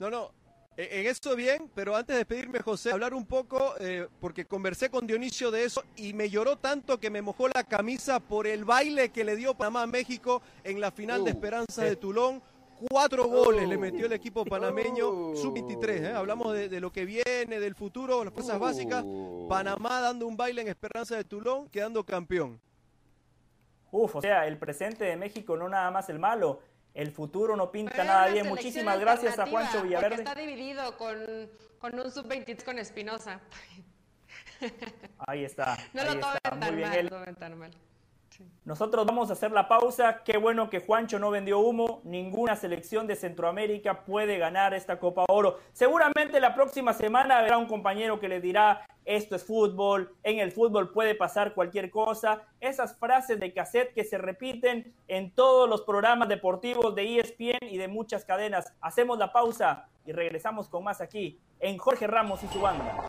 No, no, e- en eso bien, pero antes de despedirme, José, hablar un poco, eh, porque conversé con Dionisio de eso y me lloró tanto que me mojó la camisa por el baile que le dio Panamá a México en la final de Uh. Esperanza de Tulón. Cuatro goles le Uh. metió el equipo panameño, Uh. sub-23. ¿eh? Hablamos de, de lo que viene, del futuro, las fuerzas básicas. Uh. Panamá dando un baile en Esperanza de Tulón, quedando campeón. Uf, o sea, el presente de México no nada más el malo. El futuro no pinta Pero nada bien. Muchísimas gracias a Juancho Villaverde. Está dividido con, con un sub-23 con Espinosa. Ahí está. No ahí lo tomen Muy tan bien mal, él. no lo tomen tan mal. Nosotros vamos a hacer la pausa. Qué bueno que Juancho no vendió humo. Ninguna selección de Centroamérica puede ganar esta Copa Oro. Seguramente la próxima semana habrá un compañero que le dirá, esto es fútbol, en el fútbol puede pasar cualquier cosa. Esas frases de cassette que se repiten en todos los programas deportivos de ESPN y de muchas cadenas. Hacemos la pausa y regresamos con más aquí en Jorge Ramos y su banda.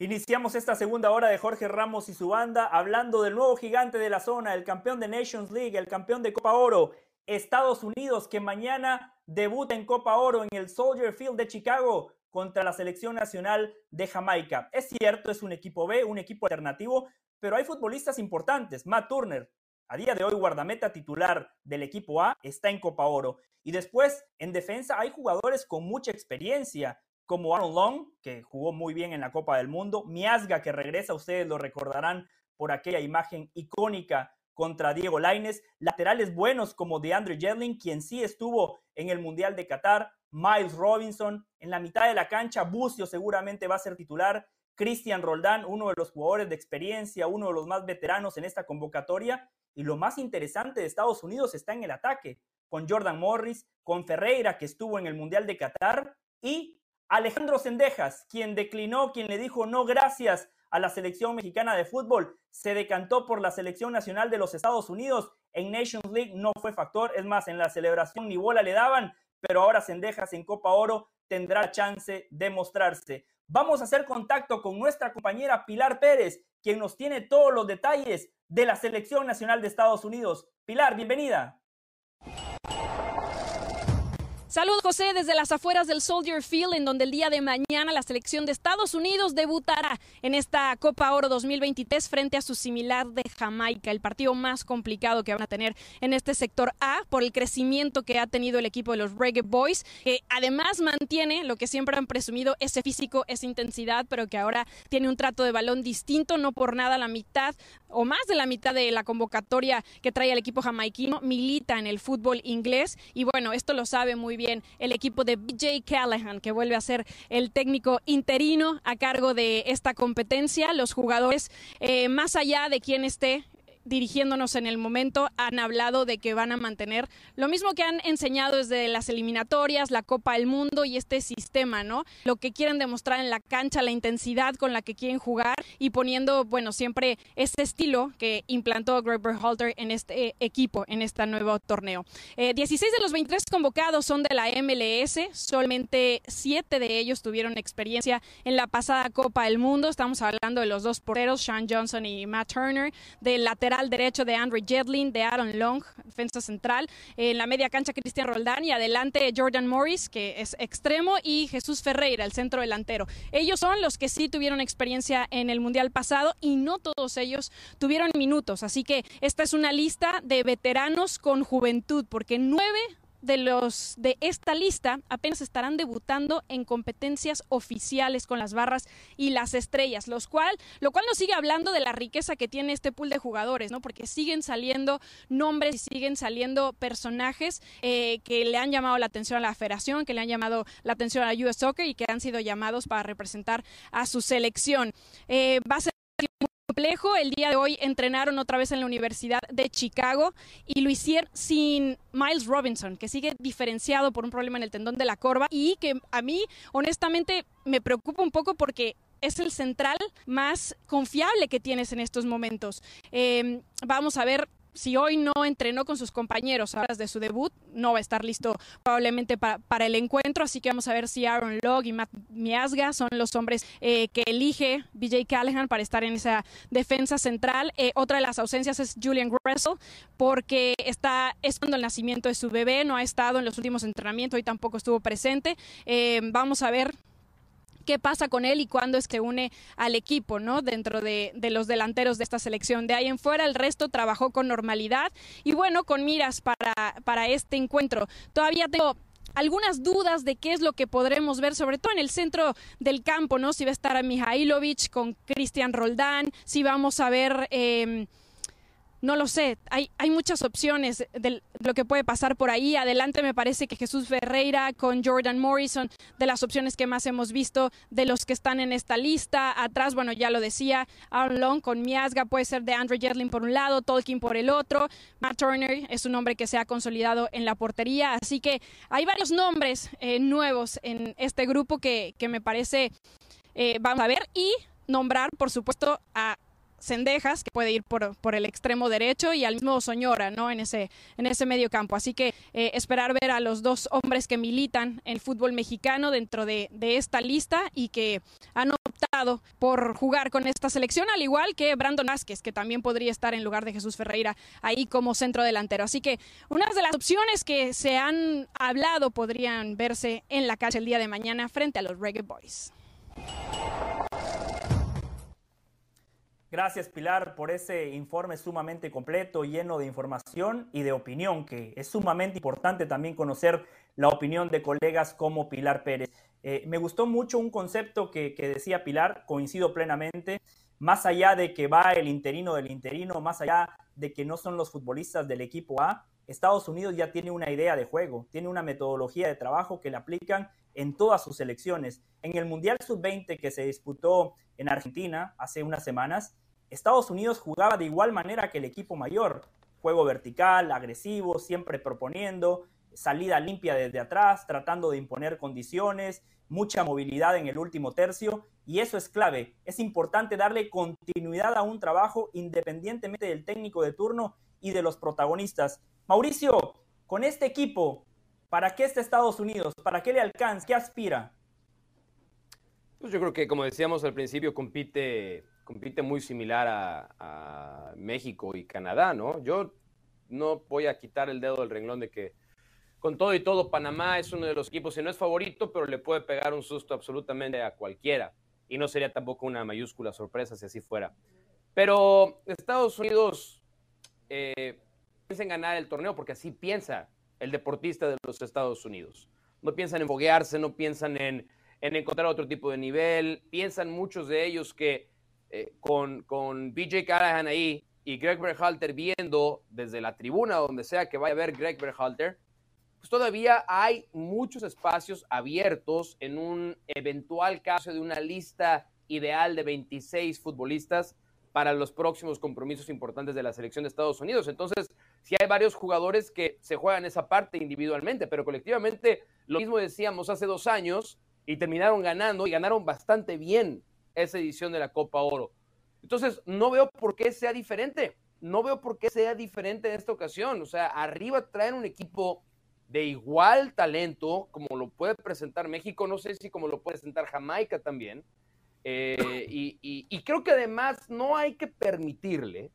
Iniciamos esta segunda hora de Jorge Ramos y su banda hablando del nuevo gigante de la zona, el campeón de Nations League, el campeón de Copa Oro, Estados Unidos, que mañana debuta en Copa Oro en el Soldier Field de Chicago contra la selección nacional de Jamaica. Es cierto, es un equipo B, un equipo alternativo, pero hay futbolistas importantes. Matt Turner, a día de hoy guardameta titular del equipo A, está en Copa Oro. Y después, en defensa, hay jugadores con mucha experiencia como Aaron Long, que jugó muy bien en la Copa del Mundo, Miasga, que regresa, ustedes lo recordarán por aquella imagen icónica contra Diego Laines, laterales buenos como DeAndre Jedlin, quien sí estuvo en el Mundial de Qatar, Miles Robinson, en la mitad de la cancha, Bucio seguramente va a ser titular, Cristian Roldán, uno de los jugadores de experiencia, uno de los más veteranos en esta convocatoria, y lo más interesante de Estados Unidos está en el ataque, con Jordan Morris, con Ferreira, que estuvo en el Mundial de Qatar, y Alejandro Sendejas, quien declinó, quien le dijo no gracias a la selección mexicana de fútbol, se decantó por la selección nacional de los Estados Unidos. En Nations League no fue factor, es más, en la celebración ni bola le daban, pero ahora Sendejas en Copa Oro tendrá chance de mostrarse. Vamos a hacer contacto con nuestra compañera Pilar Pérez, quien nos tiene todos los detalles de la selección nacional de Estados Unidos. Pilar, bienvenida. Saludos José desde las afueras del Soldier Field, en donde el día de mañana la selección de Estados Unidos debutará en esta Copa Oro 2023 frente a su similar de Jamaica, el partido más complicado que van a tener en este sector A por el crecimiento que ha tenido el equipo de los Reggae Boys, que además mantiene lo que siempre han presumido, ese físico, esa intensidad, pero que ahora tiene un trato de balón distinto, no por nada la mitad o más de la mitad de la convocatoria que trae el equipo jamaiquino milita en el fútbol inglés y bueno, esto lo sabe muy bien también el equipo de BJ Callahan, que vuelve a ser el técnico interino a cargo de esta competencia. Los jugadores, eh, más allá de quién esté dirigiéndonos en el momento, han hablado de que van a mantener lo mismo que han enseñado desde las eliminatorias, la Copa del Mundo y este sistema, ¿no? Lo que quieren demostrar en la cancha, la intensidad con la que quieren jugar y poniendo, bueno, siempre ese estilo que implantó Greg Berhalter en este equipo, en este nuevo torneo. 16 eh, de los 23 convocados son de la MLS, solamente 7 de ellos tuvieron experiencia en la pasada Copa del Mundo. Estamos hablando de los dos porteros, Sean Johnson y Matt Turner, del lateral al derecho de Andrew Jedlin, de Aaron Long, defensa central. En la media cancha, Cristian Roldán y adelante Jordan Morris, que es extremo, y Jesús Ferreira, el centro delantero. Ellos son los que sí tuvieron experiencia en el Mundial pasado y no todos ellos tuvieron minutos. Así que esta es una lista de veteranos con juventud, porque nueve de los de esta lista apenas estarán debutando en competencias oficiales con las barras y las estrellas, los cual, lo cual nos sigue hablando de la riqueza que tiene este pool de jugadores, ¿no? Porque siguen saliendo nombres y siguen saliendo personajes eh, que le han llamado la atención a la federación, que le han llamado la atención a la US Soccer y que han sido llamados para representar a su selección. Eh, va a ser complejo. El día de hoy entrenaron otra vez en la Universidad de Chicago y lo hicieron sin Miles Robinson, que sigue diferenciado por un problema en el tendón de la corva y que a mí honestamente me preocupa un poco porque es el central más confiable que tienes en estos momentos. Em, vamos a ver si hoy no entrenó con sus compañeros a horas de su debut, no va a estar listo probablemente para, el encuentro. Así que vamos a ver si Aaron Logg y Matt Miasga son los hombres eh, que elige BJ Callahan para estar en esa defensa central. Eh, otra de las ausencias es Julian Gressel, porque está esperando el nacimiento de su bebé, no ha estado en los últimos entrenamientos, hoy tampoco estuvo presente. Eh, vamos a ver qué pasa con él y cuándo es que une al equipo, ¿no? Dentro de, los delanteros de esta selección. De ahí en fuera, el resto trabajó con normalidad y bueno, con miras para, para este encuentro. Todavía tengo algunas dudas de qué es lo que podremos ver, sobre todo en el centro del campo, ¿no? Si va a estar Mihailovic con Cristian Roldán, si vamos a ver... Eh, no lo sé, hay, hay muchas opciones de lo que puede pasar por ahí. Adelante me parece que Jesús Ferreira con Jordan Morrison, de las opciones que más hemos visto de los que están en esta lista. Atrás, bueno, ya lo decía, Aaron Long con Miasga, puede ser de Andrew Jedlin por un lado, Tolkien por el otro. Matt Turner es un nombre que se ha consolidado en la portería. Así que hay varios nombres eh, nuevos en este grupo que, que me parece eh, vamos a ver y nombrar, por supuesto, a Cendejas, que puede ir por, por, el extremo derecho, y al mismo Soñora, ¿no? En ese, en ese medio campo. Así que eh, esperar ver a los dos hombres que militan el fútbol mexicano dentro de, de, esta lista y que han optado por jugar con esta selección, al igual que Brandon Vázquez, que también podría estar en lugar de Jesús Ferreira ahí como centro delantero. Así que unas de las opciones que se han hablado podrían verse en la calle el día de mañana frente a los Reggae Boys. Gracias Pilar por ese informe sumamente completo, lleno de información y de opinión, que es sumamente importante también conocer la opinión de colegas como Pilar Pérez. Eh, me gustó mucho un concepto que, que decía Pilar, coincido plenamente, más allá de que va el interino del interino, más allá de que no son los futbolistas del equipo A, Estados Unidos ya tiene una idea de juego, tiene una metodología de trabajo que le aplican en todas sus selecciones. En el Mundial Sub-20 que se disputó en Argentina hace unas semanas, Estados Unidos jugaba de igual manera que el equipo mayor. Juego vertical, agresivo, siempre proponiendo, salida limpia desde atrás, tratando de imponer condiciones, mucha movilidad en el último tercio y eso es clave. Es importante darle continuidad a un trabajo independientemente del técnico de turno y de los protagonistas. Mauricio, con este equipo, ¿para qué está Estados Unidos? ¿Para qué le alcanza? ¿Qué aspira? Pues yo creo que, como decíamos al principio, compite compite muy similar a, México y Canadá, ¿no? Yo no voy a quitar el dedo del renglón de que con todo y todo Panamá es uno de los equipos, si no es favorito, pero le puede pegar un susto absolutamente a cualquiera. Y no sería tampoco una mayúscula sorpresa si así fuera. Pero Estados Unidos eh, piensa en ganar el torneo porque así piensa el deportista de los Estados Unidos. No piensan en foguearse, no piensan en, en encontrar otro tipo de nivel. Piensan muchos de ellos que eh, con, con BJ Callahan ahí y Greg Berhalter viendo desde la tribuna, donde sea que vaya a ver Greg Berhalter, pues todavía hay muchos espacios abiertos en un eventual caso de una lista ideal de 26 futbolistas para los próximos compromisos importantes de la selección de Estados Unidos. Entonces, sí hay varios jugadores que se juegan esa parte individualmente, pero colectivamente lo mismo decíamos hace dos años y terminaron ganando y ganaron bastante bien esa edición de la Copa Oro. Entonces, no veo por qué sea diferente. No veo por qué sea diferente en esta ocasión. O sea, arriba traen un equipo de igual talento como lo puede presentar México, no sé si como lo puede presentar Jamaica también eh, y, creo que además no hay que permitirle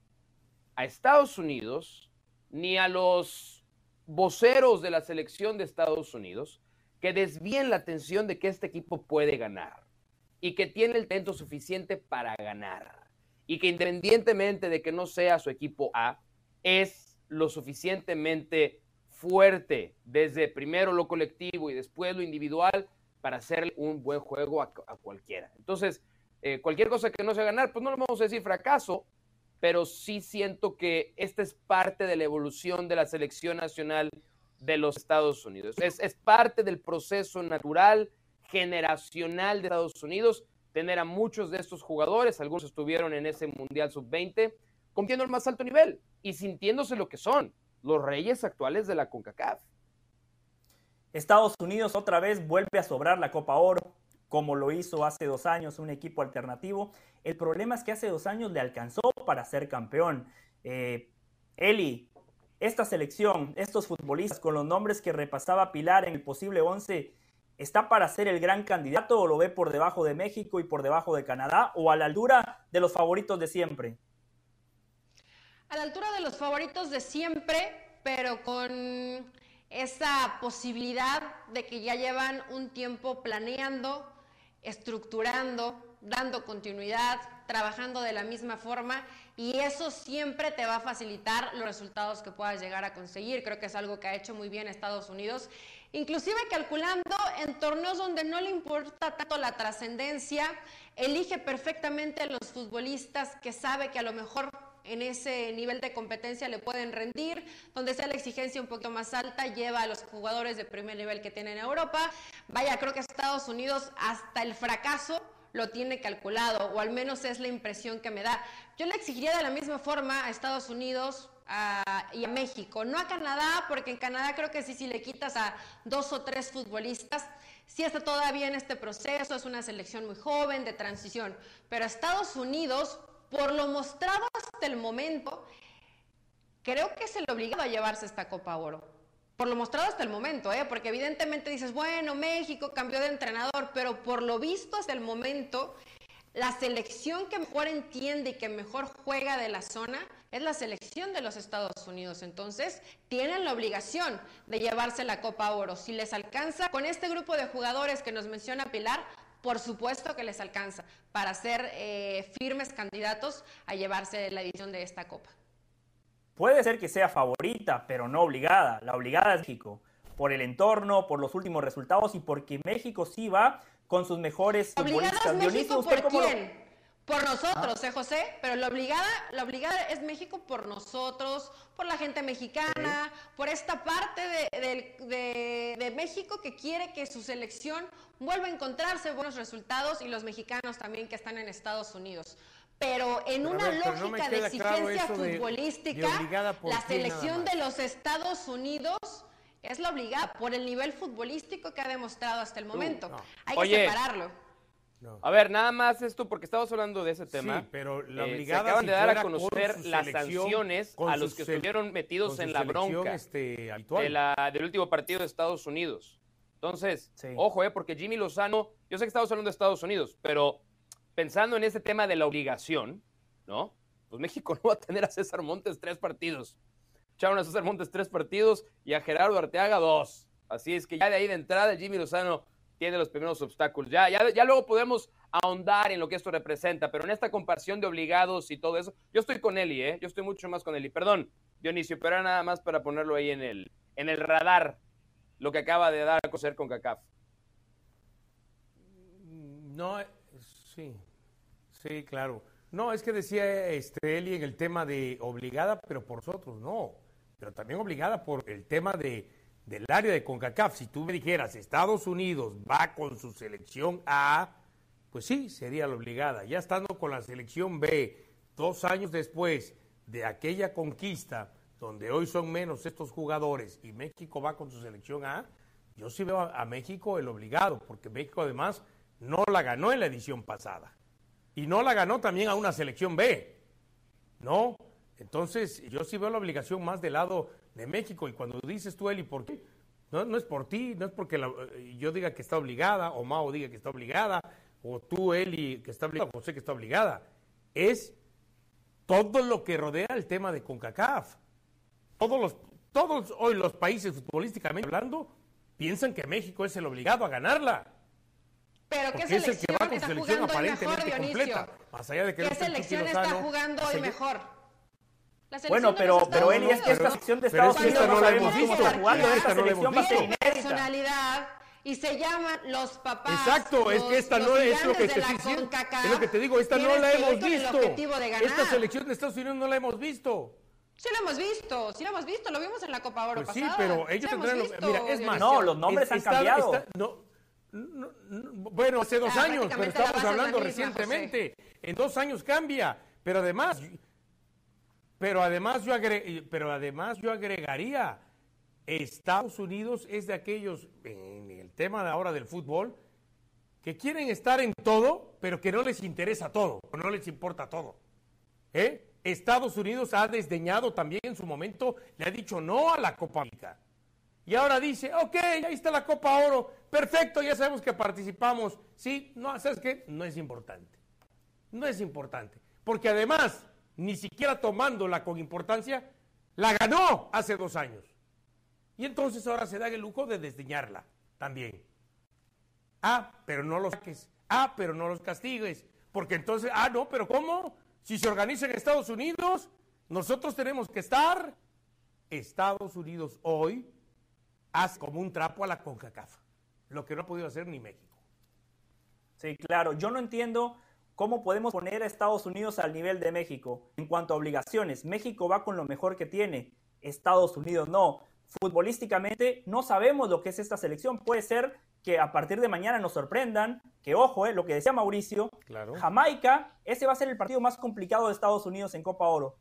a Estados Unidos ni a los voceros de la selección de Estados Unidos que desvíen la atención de que este equipo puede ganar y que tiene el talento suficiente para ganar y que independientemente de que no sea su equipo A, es lo suficientemente fuerte desde primero lo colectivo y después lo individual para hacer un buen juego a, cualquiera. Entonces, eh, cualquier cosa que no sea ganar, pues no lo vamos a decir fracaso, pero sí siento que esta es parte de la evolución de la selección nacional de los Estados Unidos. Es, es parte del proceso natural, generacional de Estados Unidos, tener a muchos de estos jugadores, algunos estuvieron en ese Mundial Sub-20, compitiendo al más alto nivel y sintiéndose lo que son, los reyes actuales de la CONCACAF. Estados Unidos otra vez vuelve a sobrar la Copa Oro, como lo hizo hace dos años un equipo alternativo. El problema es que hace dos años le alcanzó para ser campeón. Eh, Eli, esta selección, estos futbolistas con los nombres que repasaba Pilar en el posible 11, ¿está para ser el gran candidato o lo ve por debajo de México y por debajo de Canadá o a la altura de los favoritos de siempre? A la altura de los favoritos de siempre, pero con esa posibilidad de que ya llevan un tiempo planeando, estructurando, dando continuidad, trabajando de la misma forma y eso siempre te va a facilitar los resultados que puedas llegar a conseguir. Creo que es algo que ha hecho muy bien Estados Unidos, inclusive calculando en torneos donde no le importa tanto la trascendencia, elige perfectamente los futbolistas que sabe que a lo mejor en ese nivel de competencia le pueden rendir, donde sea la exigencia un poquito más alta, lleva a los jugadores de primer nivel que tienen en Europa. Vaya, creo que Estados Unidos hasta el fracaso lo tiene calculado, o al menos es la impresión que me da. Yo le exigiría de la misma forma a Estados Unidos y a México, no a Canadá, porque en Canadá creo que sí, si le quitas a dos o tres futbolistas, sí está todavía en este proceso, es una selección muy joven de transición, pero a Estados Unidos por lo mostrado hasta el momento, creo que es el obligado a llevarse esta Copa Oro. Por lo mostrado hasta el momento, ¿eh? porque evidentemente dices, bueno, México cambió de entrenador, pero por lo visto hasta el momento, la selección que mejor entiende y que mejor juega de la zona es la selección de los Estados Unidos. Entonces, tienen la obligación de llevarse la Copa Oro. Si les alcanza con este grupo de jugadores que nos menciona Pilar, por supuesto que les alcanza para ser eh, firmes candidatos a llevarse la edición de esta Copa. Puede ser que sea favorita, pero no obligada. La obligada es México, por el entorno, por los últimos resultados y porque México sí va con sus mejores futbolistas. México por quién? Por nosotros, ah. ¿eh, José? Pero la obligada, la obligada es México por nosotros, por la gente mexicana, por esta parte de, México que quiere que su selección vuelva a encontrarse buenos resultados y los mexicanos también que están en Estados Unidos. Pero en una lógica de exigencia futbolística, la selección de los Estados Unidos es la obligada por el nivel futbolístico que ha demostrado hasta el momento. Hay que separarlo. A ver, nada más esto porque estamos hablando de ese tema. Sí, pero la eh, obligada, se acaban de dar a conocer las sanciones a los que estuvieron metidos en la bronca este, del último partido de Estados Unidos. Entonces, ojo, eh, porque Jimmy Lozano, yo sé que estamos hablando de Estados Unidos, pero pensando en ese tema de la obligación, ¿no? Pues México no va a tener a César Montes tres partidos. Echaron a César Montes tres partidos y a Gerardo Arteaga dos. Así es que ya de ahí de entrada Jimmy Lozano tiene los primeros obstáculos. Ya, ya, ya luego podemos ahondar en lo que esto representa, pero en esta comparación de obligados y todo eso, yo estoy con Eli, ¿eh? Yo estoy mucho más con Eli. Perdón, Dionisio, pero era nada más para ponerlo ahí en el, en el radar, lo que acaba de dar a conocer con CACAF. No, sí, sí, claro. No, es que decía este, Eli en el tema de obligada, pero por nosotros no. Pero también obligada por el tema de del área de CONCACAF, si tú me dijeras Estados Unidos va con su selección A, pues sí, sería la obligada. Ya estando con la selección B, dos años después de aquella conquista, donde hoy son menos estos jugadores y México va con su selección A, yo sí veo a, México el obligado, porque México además no la ganó en la edición pasada. Y no la ganó también a una selección B. ¿No? Entonces, yo sí veo la obligación más del lado de México. Y cuando dices tú, Eli, ¿por qué? No, no es por ti, no es porque eh, yo diga que está obligada, o Mao diga que está obligada, o tú, Eli, que está obligada, o José que está obligada. Es todo lo que rodea el tema de CONCACAF. Todos los, todos hoy los países futbolísticamente hablando piensan que México es el obligado a ganarla. Pero ¿qué selección, es el que va con está selección aparentemente mejor, completa? Más allá de que ¿Qué selección está jugando hoy mejor? Bueno, pero, pero Eli, es que esta selección de Estados Unidos no la hemos visto. Esta selección va a ser personalidad y se llaman los papás. Exacto, es que esta no es lo que te diciendo. Es lo que te digo, esta no la hemos visto. Esta selección de Estados Unidos no la hemos visto. Sí lo hemos visto, sí lo hemos visto, lo vimos en la Copa Oro pues Sí, pero ellos tendrán... Mira, es más... No, los nombres han cambiado. no, bueno, hace dos ah, años, pero estamos hablando recientemente. En dos años cambia, pero además... Pero además yo, pero además yo agregaría, Estados Unidos es de aquellos, en el tema de ahora del fútbol, que quieren estar en todo, pero que no les interesa todo, no les importa todo. ¿Eh? Estados Unidos ha desdeñado también en su momento, le ha dicho no a la Copa América. Y ahora dice, ok, ahí está la Copa Oro, perfecto, ya sabemos que participamos. Sí, no, ¿sabes qué? No es importante. No es importante. Porque además, ni siquiera tomándola con importancia, la ganó hace dos años. Y entonces ahora se da el lujo de desdeñarla también. Ah, pero no los saques. Ah, pero no los castigues. Porque entonces, ah, no, pero ¿cómo? Si se organiza en Estados Unidos, nosotros tenemos que estar. Estados Unidos hoy hace como un trapo a la CONCACAF, lo que no ha podido hacer ni México. Sí, claro, yo no entiendo cómo podemos poner a Estados Unidos al nivel de México en cuanto a obligaciones. México va con lo mejor que tiene, Estados Unidos no. Futbolísticamente no sabemos lo que es esta selección. Puede ser que a partir de mañana nos sorprendan, que ojo, eh, lo que decía Mauricio, Jamaica, ese va a ser el partido más complicado de Estados Unidos en Copa Oro.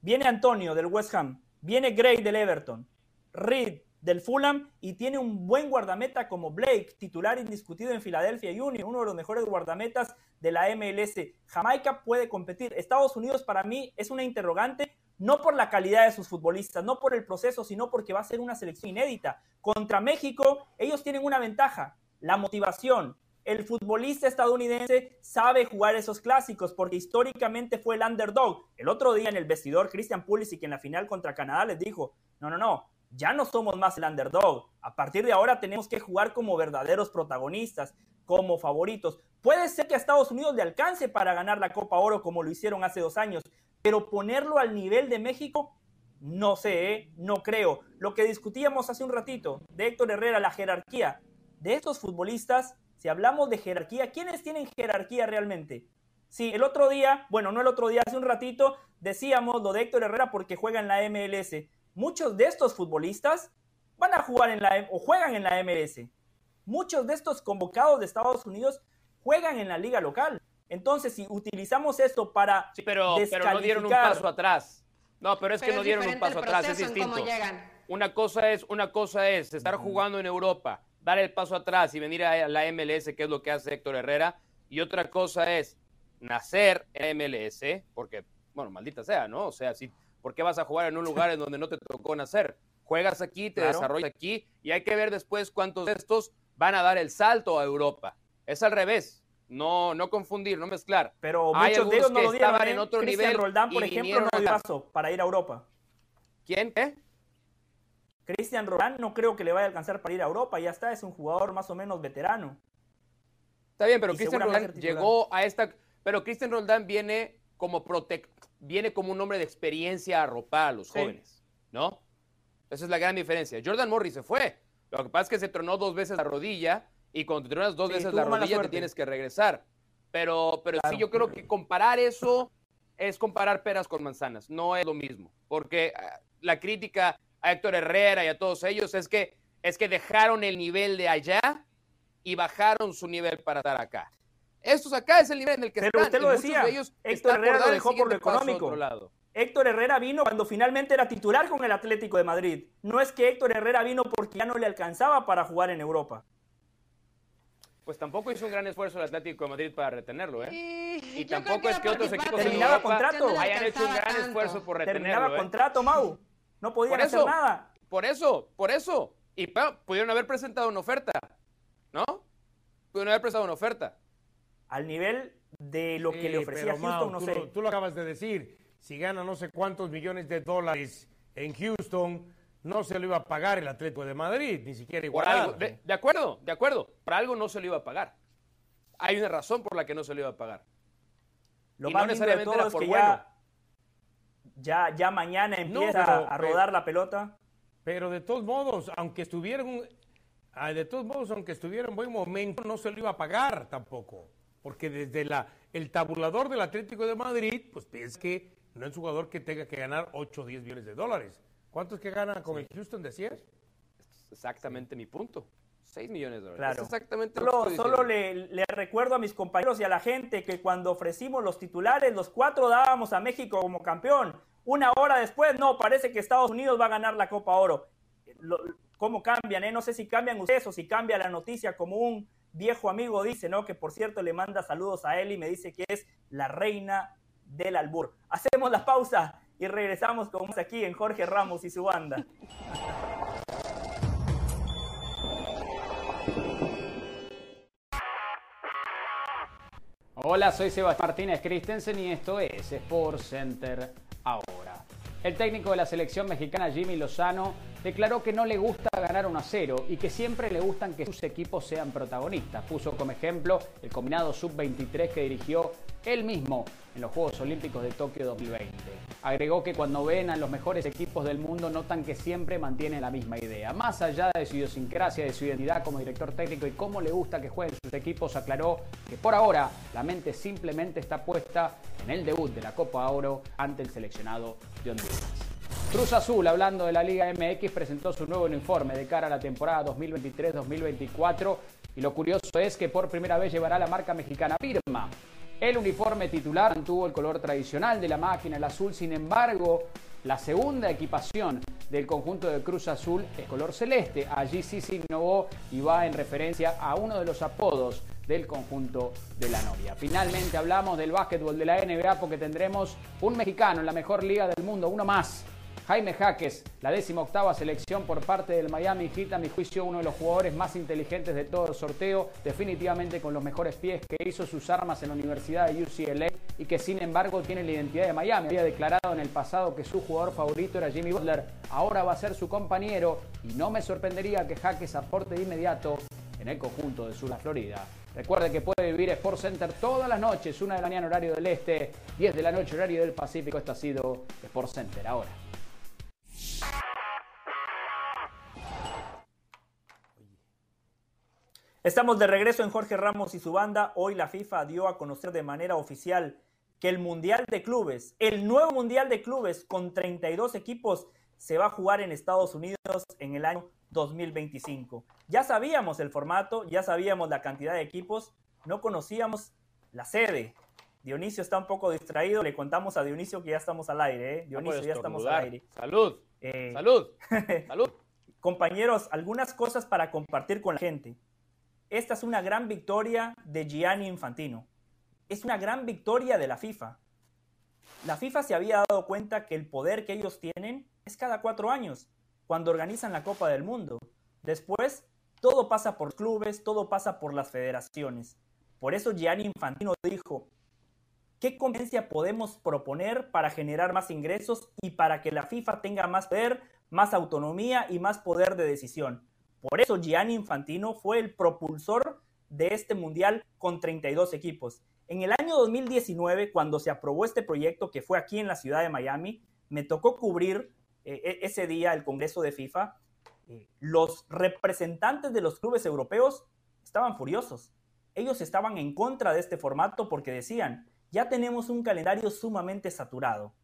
Viene Antonio del West Ham, viene Gray del Everton, Reed del Fulham y tiene un buen guardameta como Blake, titular indiscutido en Philadelphia Union, uno de los mejores guardametas de la MLS. Jamaica puede competir. Estados Unidos para mí es una interrogante no por la calidad de sus futbolistas, no por el proceso, sino porque va a ser una selección inédita. Contra México, ellos tienen una ventaja, la motivación. El futbolista estadounidense sabe jugar esos clásicos porque históricamente fue el underdog. El otro día en el vestidor, Christian Pulisic en la final contra Canadá les dijo, no, no, no, ya no somos más el underdog. A partir de ahora tenemos que jugar como verdaderos protagonistas, como favoritos. Puede ser que a Estados Unidos le alcance para ganar la Copa Oro como lo hicieron hace dos años, pero ponerlo al nivel de México, no sé, ¿eh? no creo. Lo que discutíamos hace un ratito de Héctor Herrera, la jerarquía de estos futbolistas, si hablamos de jerarquía, ¿quiénes tienen jerarquía realmente? Sí, el otro día, bueno, no el otro día, hace un ratito, decíamos lo de Héctor Herrera porque juega en la MLS. Muchos de estos futbolistas van a jugar en la o juegan en la MLS. Muchos de estos convocados de Estados Unidos juegan en la liga local. Entonces, si utilizamos esto para. Sí, pero, pero no dieron un paso atrás. No, pero es que no dieron un paso atrás, es distinto. Una cosa es, una cosa es estar jugando en Europa, dar el paso atrás y venir a la MLS, que es lo que hace Héctor Herrera, y otra cosa es nacer en MLS, porque, bueno, maldita sea, ¿no? O sea, si, ¿por qué vas a jugar en un lugar en donde no te tocó nacer? Juegas aquí, te desarrollas aquí, y hay que ver después cuántos de estos van a dar el salto a Europa. Es al revés. No, no confundir, no mezclar. Pero muchos de ellos no lo dieron, en ¿eh? otro Cristian Roldán, por ejemplo, no dio paso para ir a Europa. ¿Quién? ¿Qué? Cristian Roldán no creo que le vaya a alcanzar para ir a Europa, ya está, es un jugador más o menos veterano. Está bien, pero Cristian Roldán llegó a esta, pero Cristian Roldán viene como protect, viene como un hombre de experiencia a ropar a los jóvenes, ¿no? Esa es la gran diferencia. Jordan Morris se fue. Lo que pasa es que se tronó dos veces la rodilla y cuando te tronas dos veces la rodilla te tienes que regresar. Pero, pero sí, yo creo que comparar eso es comparar peras con manzanas, no es lo mismo, porque ah, la crítica a Héctor Herrera y a todos ellos es que, es que dejaron el nivel de allá y bajaron su nivel para estar acá. Estos acá es el nivel en el que Pero están. usted lo decía, de ellos Héctor Herrera lo dejó por lo económico. otro lado. Héctor Herrera vino cuando finalmente era titular con el Atlético de Madrid. No es que Héctor Herrera vino porque ya no le alcanzaba para jugar en Europa. Pues tampoco hizo un gran esfuerzo el Atlético de Madrid para retenerlo, ¿eh? Y, tampoco es que otros equipos en Terminaba Europa contrato. no hayan hecho un gran tanto. esfuerzo por Terminaba retenerlo. ¿eh? contrato, Mau. No podían Por hacer eso. nada. Por eso, por eso. Y pa, pudieron haber presentado una oferta, ¿no? Pudieron haber presentado una oferta. Al nivel de lo que le ofrecía pero, Houston, Mau, no tú, sé. lo- tú lo acabas de decir. Si gana no sé cuántos millones de dólares en Houston, no se lo iba a pagar el Atlético de Madrid, ni siquiera igual. algo, de, de acuerdo, de acuerdo. Por algo no se lo iba a pagar. Hay una razón por la que no se lo iba a pagar. Lo y más no lindo de necesariamente todo era es por que bueno. ya, ya, ya mañana empieza pero- a pero- rodar la pelota. Pero de todos modos, aunque un- ah, de todos modos, aunque estuviera en buen momento, no se lo iba a pagar tampoco. Porque desde la, el tabulador del Atlético de Madrid, pues es que no es un jugador que tenga que ganar 8 o 10 millones de dólares. ¿Cuántos que gana con el Houston, decías? Es exactamente mi punto. 6 millones de dólares. Claro. Es exactamente lo que Solo, solo le, le recuerdo a mis compañeros y a la gente que cuando ofrecimos los titulares, los cuatro dábamos a México como campeón. Una hora después, no, parece que Estados Unidos va a ganar la Copa Oro. Lo- ¿Cómo cambian? Eh? No sé si cambian ustedes o si cambia la noticia como un viejo amigo dice, ¿no? Que por cierto le manda saludos a él y me dice que es la reina del albur. Hacemos la pausa y regresamos con más aquí en Jorge Ramos y su banda. Hola, soy Sebastián Martínez Christensen y esto es Sport Center ahora. El técnico de la selección mexicana Jimmy Lozano declaró que no le gusta ganar 1 a 0 y que siempre le gustan que sus equipos sean protagonistas. Puso como ejemplo el combinado sub-23 que dirigió él mismo en los Juegos Olímpicos de Tokio 2020. Agregó que cuando ven a los mejores equipos del mundo notan que siempre mantienen la misma idea. Más allá de su idiosincrasia, de su identidad como director técnico y cómo le gusta que jueguen sus equipos, aclaró que por ahora la mente simplemente está puesta en el debut de la Copa Oro ante el seleccionado de Honduras. Cruz Azul, hablando de la Liga MX, presentó su nuevo uniforme de cara a la temporada 2023-2024 y lo curioso es que por primera vez llevará la marca mexicana Pirma. El uniforme titular mantuvo el color tradicional de la máquina, el azul, sin embargo, la segunda equipación del conjunto de Cruz Azul es color celeste. Allí sí se innovó y va en referencia a uno de los apodos del conjunto de la novia. Finalmente hablamos del básquetbol de la NBA porque tendremos un mexicano en la mejor liga del mundo, uno más. Jaime Jaques, la décima octava selección por parte del Miami Heat, a mi juicio uno de los jugadores más inteligentes de todo el sorteo, definitivamente con los mejores pies que hizo sus armas en la Universidad de UCLA y que sin embargo tiene la identidad de Miami. Había declarado en el pasado que su jugador favorito era Jimmy Butler, ahora va a ser su compañero y no me sorprendería que Jaques aporte de inmediato en el conjunto de Sur la Florida. Recuerde que puede vivir Sport Center todas las noches, una de la mañana horario del este, 10 de la noche horario del Pacífico. Esto ha sido Sport Center ahora. Estamos de regreso en Jorge Ramos y su banda. Hoy la FIFA dio a conocer de manera oficial que el Mundial de Clubes, el nuevo Mundial de Clubes con 32 equipos, se va a jugar en Estados Unidos en el año 2025. Ya sabíamos el formato, ya sabíamos la cantidad de equipos, no conocíamos la sede. Dionisio está un poco distraído, le contamos a Dionisio que ya estamos al aire, ¿eh? Dionisio, ya estamos al aire. Salud, Eh, salud, salud. Compañeros, algunas cosas para compartir con la gente. Esta es una gran victoria de Gianni Infantino. Es una gran victoria de la FIFA. La FIFA se había dado cuenta que el poder que ellos tienen es cada cuatro años, cuando organizan la Copa del Mundo. Después, todo pasa por clubes, todo pasa por las federaciones. Por eso Gianni Infantino dijo, ¿qué conveniencia podemos proponer para generar más ingresos y para que la FIFA tenga más poder, más autonomía y más poder de decisión? Por eso Gianni Infantino fue el propulsor de este mundial con 32 equipos. En el año 2019, cuando se aprobó este proyecto que fue aquí en la ciudad de Miami, me tocó cubrir eh, ese día el Congreso de FIFA. Eh, los representantes de los clubes europeos estaban furiosos. Ellos estaban en contra de este formato porque decían, ya tenemos un calendario sumamente saturado.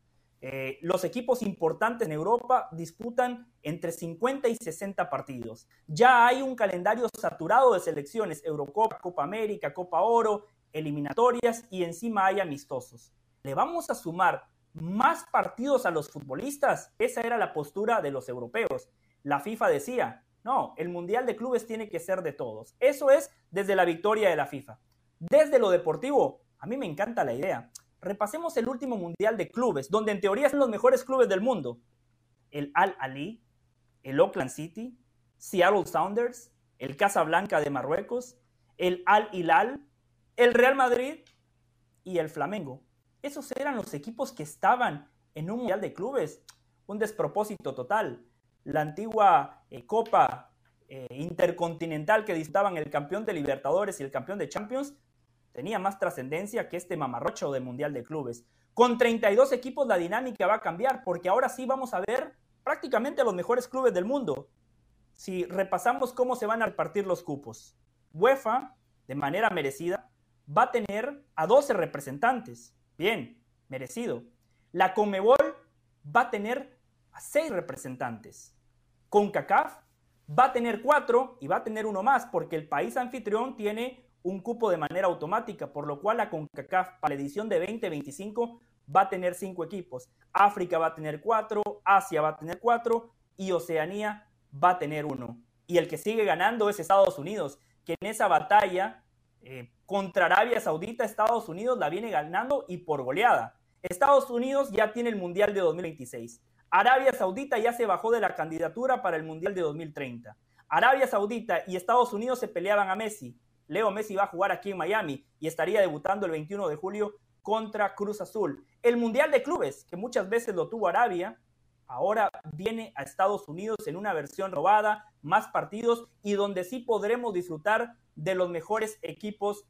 eh, los equipos importantes en Europa disputan entre 50 y 60 partidos. Ya hay un calendario saturado de selecciones, Eurocopa, Copa América, Copa Oro, eliminatorias y encima hay amistosos. ¿Le vamos a sumar más partidos a los futbolistas? Esa era la postura de los europeos. La FIFA decía, no, el Mundial de Clubes tiene que ser de todos. Eso es desde la victoria de la FIFA. Desde lo deportivo, a mí me encanta la idea repasemos el último Mundial de Clubes, donde en teoría son los mejores clubes del mundo. El Al Ali, el Oakland City, Seattle Sounders, el Casablanca de Marruecos, el Al Hilal, el Real Madrid y el Flamengo. Esos eran los equipos que estaban en un Mundial de Clubes. Un despropósito total. La antigua eh, Copa eh, Intercontinental que disputaban el campeón de Libertadores y el campeón de Champions tenía más trascendencia que este mamarrocho de Mundial de Clubes. Con 32 equipos la dinámica va a cambiar porque ahora sí vamos a ver prácticamente los mejores clubes del mundo. Si repasamos cómo se van a repartir los cupos. UEFA, de manera merecida, va a tener a 12 representantes. Bien, merecido. La Comebol va a tener a 6 representantes. CONCACAF va a tener 4 y va a tener uno más porque el país anfitrión tiene un cupo de manera automática, por lo cual la CONCACAF para la edición de 2025 va a tener cinco equipos. África va a tener cuatro, Asia va a tener cuatro y Oceanía va a tener uno. Y el que sigue ganando es Estados Unidos, que en esa batalla eh, contra Arabia Saudita, Estados Unidos la viene ganando y por goleada. Estados Unidos ya tiene el Mundial de 2026. Arabia Saudita ya se bajó de la candidatura para el Mundial de 2030. Arabia Saudita y Estados Unidos se peleaban a Messi. Leo Messi va a jugar aquí en Miami y estaría debutando el 21 de julio contra Cruz Azul. El Mundial de Clubes, que muchas veces lo tuvo Arabia, ahora viene a Estados Unidos en una versión robada, más partidos y donde sí podremos disfrutar de los mejores equipos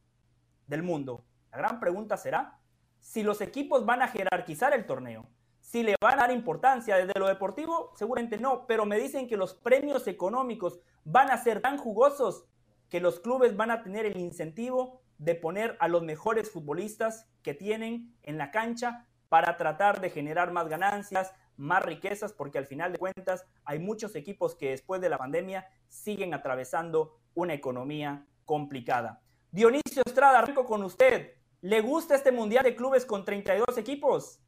del mundo. La gran pregunta será si los equipos van a jerarquizar el torneo, si le van a dar importancia desde lo deportivo, seguramente no, pero me dicen que los premios económicos van a ser tan jugosos que los clubes van a tener el incentivo de poner a los mejores futbolistas que tienen en la cancha para tratar de generar más ganancias, más riquezas, porque al final de cuentas hay muchos equipos que después de la pandemia siguen atravesando una economía complicada. Dionisio Estrada, arranco con usted. ¿Le gusta este Mundial de Clubes con 32 equipos?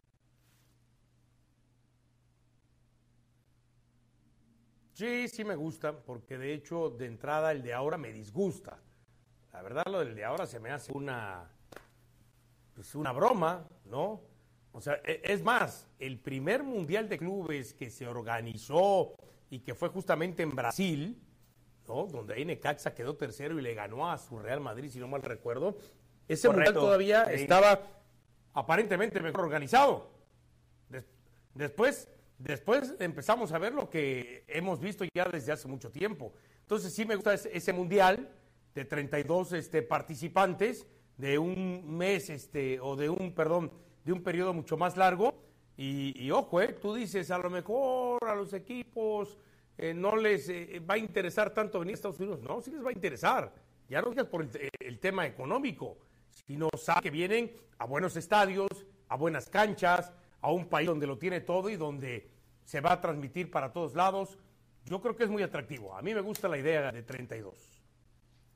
Sí, sí me gusta, porque de hecho de entrada el de ahora me disgusta. La verdad lo del de ahora se me hace una, pues una broma, ¿no? O sea, e, es más, el primer mundial de clubes que se organizó y que fue justamente en Brasil, ¿no? Donde ahí Necaxa quedó tercero y le ganó a su Real Madrid, si no mal recuerdo. Ese mundial todavía estaba aparentemente mejor organizado. después Después empezamos a ver lo que hemos visto ya desde hace mucho tiempo. Entonces sí me gusta ese, mundial de 32 este, participantes de un mes este, o de un, perdón, de un periodo mucho más largo. Y, ojo, eh, tú dices, a lo mejor a los equipos eh, no les eh, va a interesar tanto venir a Estados Unidos. No, sí les va a interesar. Ya no digas por el, tema económico, sino saben que vienen a buenos estadios, a buenas canchas, a un país donde lo tiene todo y donde se va a transmitir para todos lados. Yo creo que es muy atractivo. A mí me gusta la idea de 32.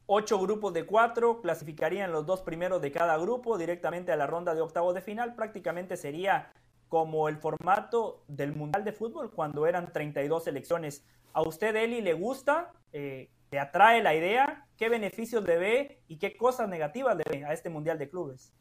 Ocho grupos de cuatro clasificarían los dos primeros de cada grupo directamente a la ronda de octavos de final. Prácticamente sería como el formato del Mundial de Fútbol cuando eran 32 selecciones. ¿A usted, Eli, le gusta? Eh, ¿Le atrae la idea? ¿Qué beneficios le ve y qué cosas negativas le ve a este Mundial de Clubes?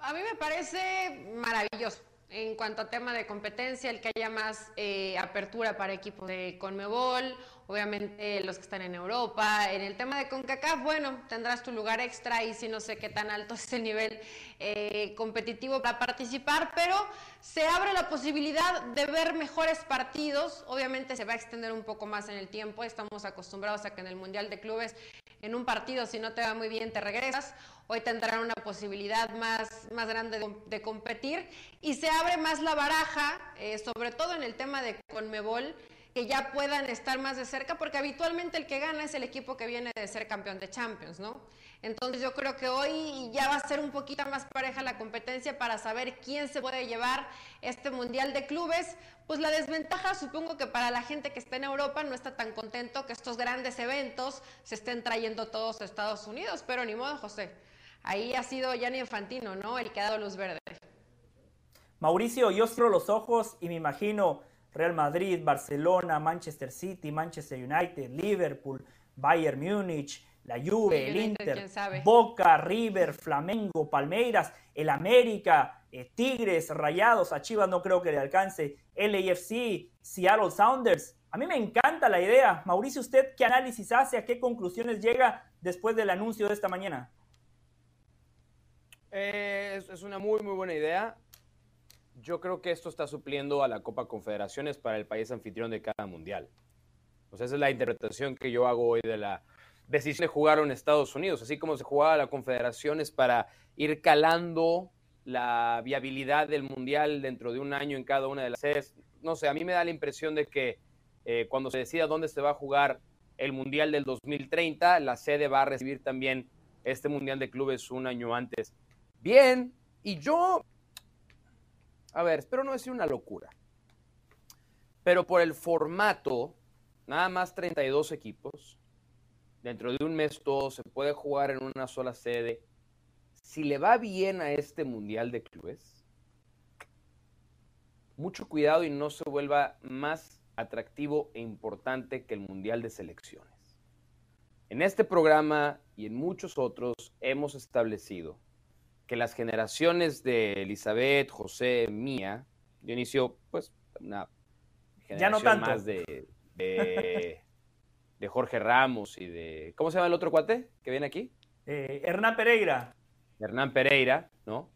A mí me parece maravilloso en cuanto a tema de competencia, el que haya más eh, apertura para equipos de Conmebol, obviamente los que están en Europa. En el tema de CONCACAF, bueno, tendrás tu lugar extra y si no sé qué tan alto es el nivel eh, competitivo para participar, pero se abre la posibilidad de ver mejores partidos. Obviamente se va a extender un poco más en el tiempo. Estamos acostumbrados a que en el Mundial de Clubes, en un partido, si no te va muy bien, te regresas hoy tendrán una posibilidad más, más grande de, competir y se abre más la baraja, eh, sobre todo en el tema de Conmebol, que ya puedan estar más de cerca, porque habitualmente el que gana es el equipo que viene de ser campeón de Champions, ¿no? Entonces yo creo que hoy ya va a ser un poquito más pareja la competencia para saber quién se puede llevar este Mundial de Clubes. Pues la desventaja supongo que para la gente que está en Europa no está tan contento que estos grandes eventos se estén trayendo todos a Estados Unidos, pero ni modo, José. Ahí ha sido Gianni Infantino, ¿no? El que ha dado luz verde. Mauricio, yo cierro los ojos y me imagino Real Madrid, Barcelona, Manchester City, Manchester United, Liverpool, Bayern Múnich, la Juve, el Inter, Boca, River, Flamengo, Palmeiras, el América, eh, Tigres, Rayados, a Chivas no creo que le alcance, LAFC, Seattle Sounders. A mí me encanta la idea. Mauricio, ¿usted qué análisis hace? ¿A qué conclusiones llega después del anuncio de esta mañana? Eh, es una muy, muy buena idea. Yo creo que esto está supliendo a la Copa Confederaciones para el país anfitrión de cada mundial. Sea, esa es la interpretación que yo hago hoy de la decisión de jugar en Estados Unidos, así como se jugaba la Confederaciones para ir calando la viabilidad del mundial dentro de un año en cada una de las sedes. No sé, a mí me da la impresión de que eh, cuando se decida dónde se va a jugar el mundial del 2030, la sede va a recibir también este mundial de clubes un año antes. Bien, y yo a ver, espero no decir una locura. Pero por el formato, nada más 32 equipos. Dentro de un mes todo se puede jugar en una sola sede. Si le va bien a este Mundial de Clubes, mucho cuidado y no se vuelva más atractivo e importante que el Mundial de Selecciones. En este programa y en muchos otros hemos establecido que las generaciones de Elizabeth, José, Mía, inicio, pues, una generación más de, de, Jorge Ramos y de. ¿Cómo se llama el otro cuate que viene aquí? Eh, Hernán Pereira. Hernán Pereira, ¿no?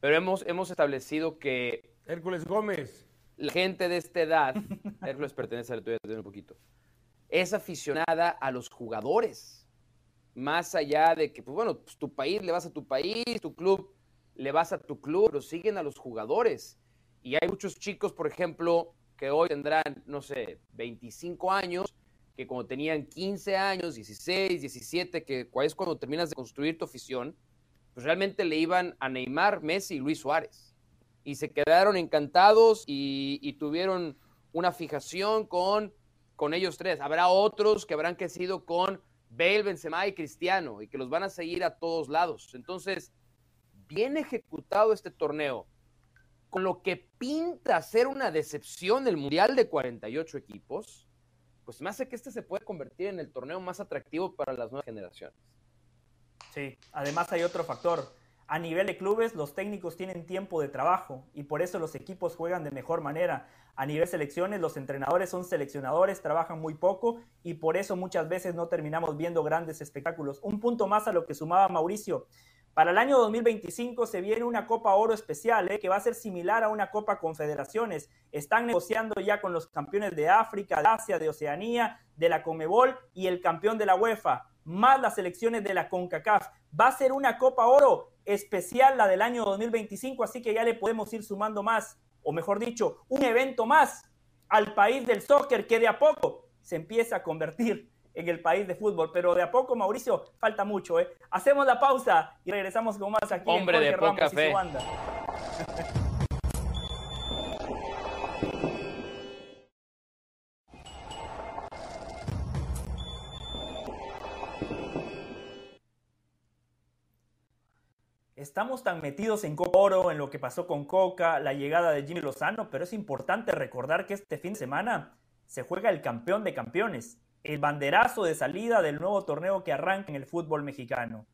Pero hemos, hemos establecido que. Hércules Gómez. La gente de esta edad, Hércules pertenece a la tuya un poquito, es aficionada a los jugadores más allá de que, pues bueno, pues, tu país le vas a tu país, tu club le vas a tu club, pero siguen a los jugadores. Y hay muchos chicos, por ejemplo, que hoy tendrán, no sé, 25 años, que cuando tenían 15 años, 16, 17, que es cuando terminas de construir tu afición, pues realmente le iban a Neymar, Messi y Luis Suárez. Y se quedaron encantados y, y tuvieron una fijación con, con ellos tres. Habrá otros que habrán crecido con Bale, Benzema y Cristiano, y que los van a seguir a todos lados. Entonces, bien ejecutado este torneo, con lo que pinta ser una decepción del Mundial de 48 equipos, pues me hace que este se puede convertir en el torneo más atractivo para las nuevas generaciones. Sí, además hay otro factor. A nivel de clubes, los técnicos tienen tiempo de trabajo y por eso los equipos juegan de mejor manera. A nivel selecciones, los entrenadores son seleccionadores, trabajan muy poco y por eso muchas veces no terminamos viendo grandes espectáculos. Un punto más a lo que sumaba Mauricio. Para el año 2025 se viene una Copa Oro especial, ¿eh? que va a ser similar a una Copa Confederaciones. Están negociando ya con los campeones de África, de Asia, de Oceanía, de la Comebol y el campeón de la UEFA, más las selecciones de la CONCACAF. Va a ser una Copa Oro especial la del año 2025, así que ya le podemos ir sumando más, o mejor dicho, un evento más al país del soccer que de a poco se empieza a convertir en el país de fútbol, pero de a poco, Mauricio, falta mucho, ¿eh? Hacemos la pausa y regresamos con más aquí Hombre en de Ramos fe. y su banda. Estamos tan metidos en Copa Oro, en lo que pasó con Coca, la llegada de Jimmy Lozano, pero es importante recordar que este fin de semana se juega el campeón de campeones, el banderazo de salida del nuevo torneo que arranca en el fútbol mexicano.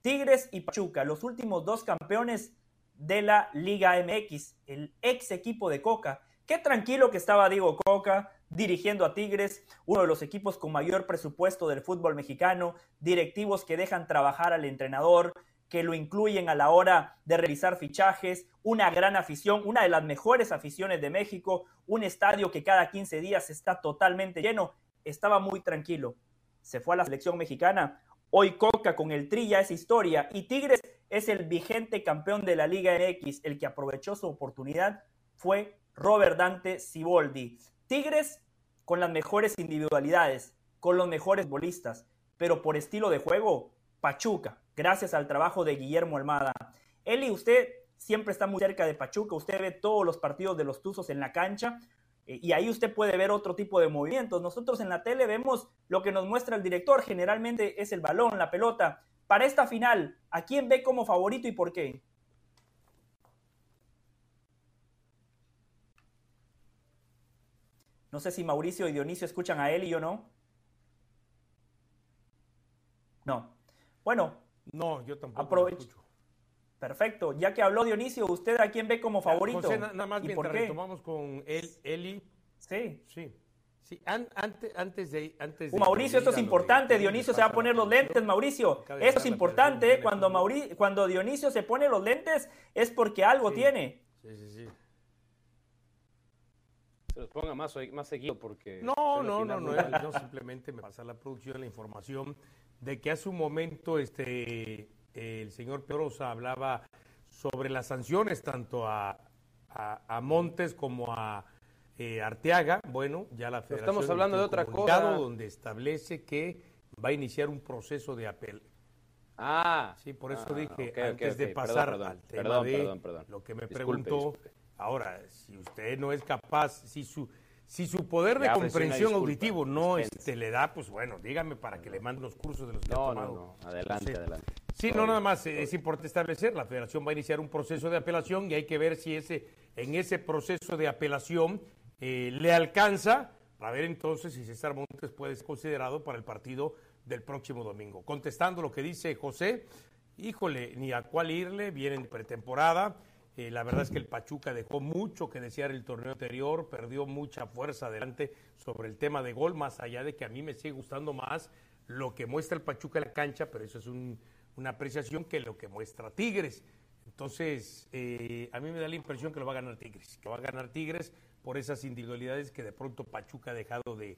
Tigres y Pachuca, los últimos dos campeones de la Liga MX, el ex equipo de Coca. Qué tranquilo que estaba Diego Coca dirigiendo a Tigres, uno de los equipos con mayor presupuesto del fútbol mexicano, directivos que dejan trabajar al entrenador, que lo incluyen a la hora de realizar fichajes, una gran afición, una de las mejores aficiones de México, un estadio que cada 15 días está totalmente lleno, estaba muy tranquilo. Se fue a la selección mexicana, hoy Coca con el Trilla es historia y Tigres es el vigente campeón de la Liga MX, el que aprovechó su oportunidad fue Robert Dante Siboldi. Tigres con las mejores individualidades, con los mejores bolistas, pero por estilo de juego, Pachuca, gracias al trabajo de Guillermo Almada. Eli, usted siempre está muy cerca de Pachuca, usted ve todos los partidos de los Tuzos en la cancha eh, y ahí usted puede ver otro tipo de movimientos. Nosotros en la tele vemos lo que nos muestra el director, generalmente es el balón, la pelota. Para esta final, ¿a quién ve como favorito y por qué? No sé si Mauricio y Dionisio escuchan a él y yo no. No. Bueno. No, yo tampoco. Aprovecho. Perfecto. Ya que habló Dionisio, ¿usted a quién ve como favorito? José, nada más mientras retomamos con él, Eli. Sí. Sí. Sí, antes, antes de. Antes uh, Mauricio, esto es importante. Dionisio se va a poner los lentes, Mauricio. Esto es importante. Cuando, Mauricio, cuando Dionisio se pone los lentes es porque algo tiene. Sí, sí, sí. Se los ponga más, más seguido porque. No, no, no, no, no, simplemente me pasa la producción la información de que hace un momento este el señor Pedrosa hablaba sobre las sanciones tanto a, a, Montes como a eh, Arteaga. Bueno, ya la Federación... estamos hablando de otra cosa. donde establece que va a iniciar un proceso de apel. Ah. Sí, por eso ah, dije, antes de pasar al tema de lo que me preguntó, ahora, si usted no es capaz, si su si su poder de comprensión auditivo no este, le da, pues bueno, dígame para que le mande los cursos de los que ha tomado. No, no, adelante, adelante. Sí, no, nada más, es importante establecer, la federación va a iniciar un proceso de apelación y hay que ver si ese, en ese proceso de apelación eh, le alcanza para ver entonces si César Montes puede ser considerado para el partido del próximo domingo. Contestando lo que dice José, híjole, ni a cuál irle, vienen pretemporada, eh, la verdad es que el Pachuca dejó mucho que desear el torneo anterior, perdió mucha fuerza adelante sobre el tema de gol, más allá de que a mí me sigue gustando más lo que muestra el Pachuca en la cancha, pero eso es una apreciación que lo que muestra Tigres. Entonces, eh, a mí me da la impresión que lo va a ganar Tigres, que va a ganar Tigres por esas individualidades que de pronto Pachuca ha dejado de,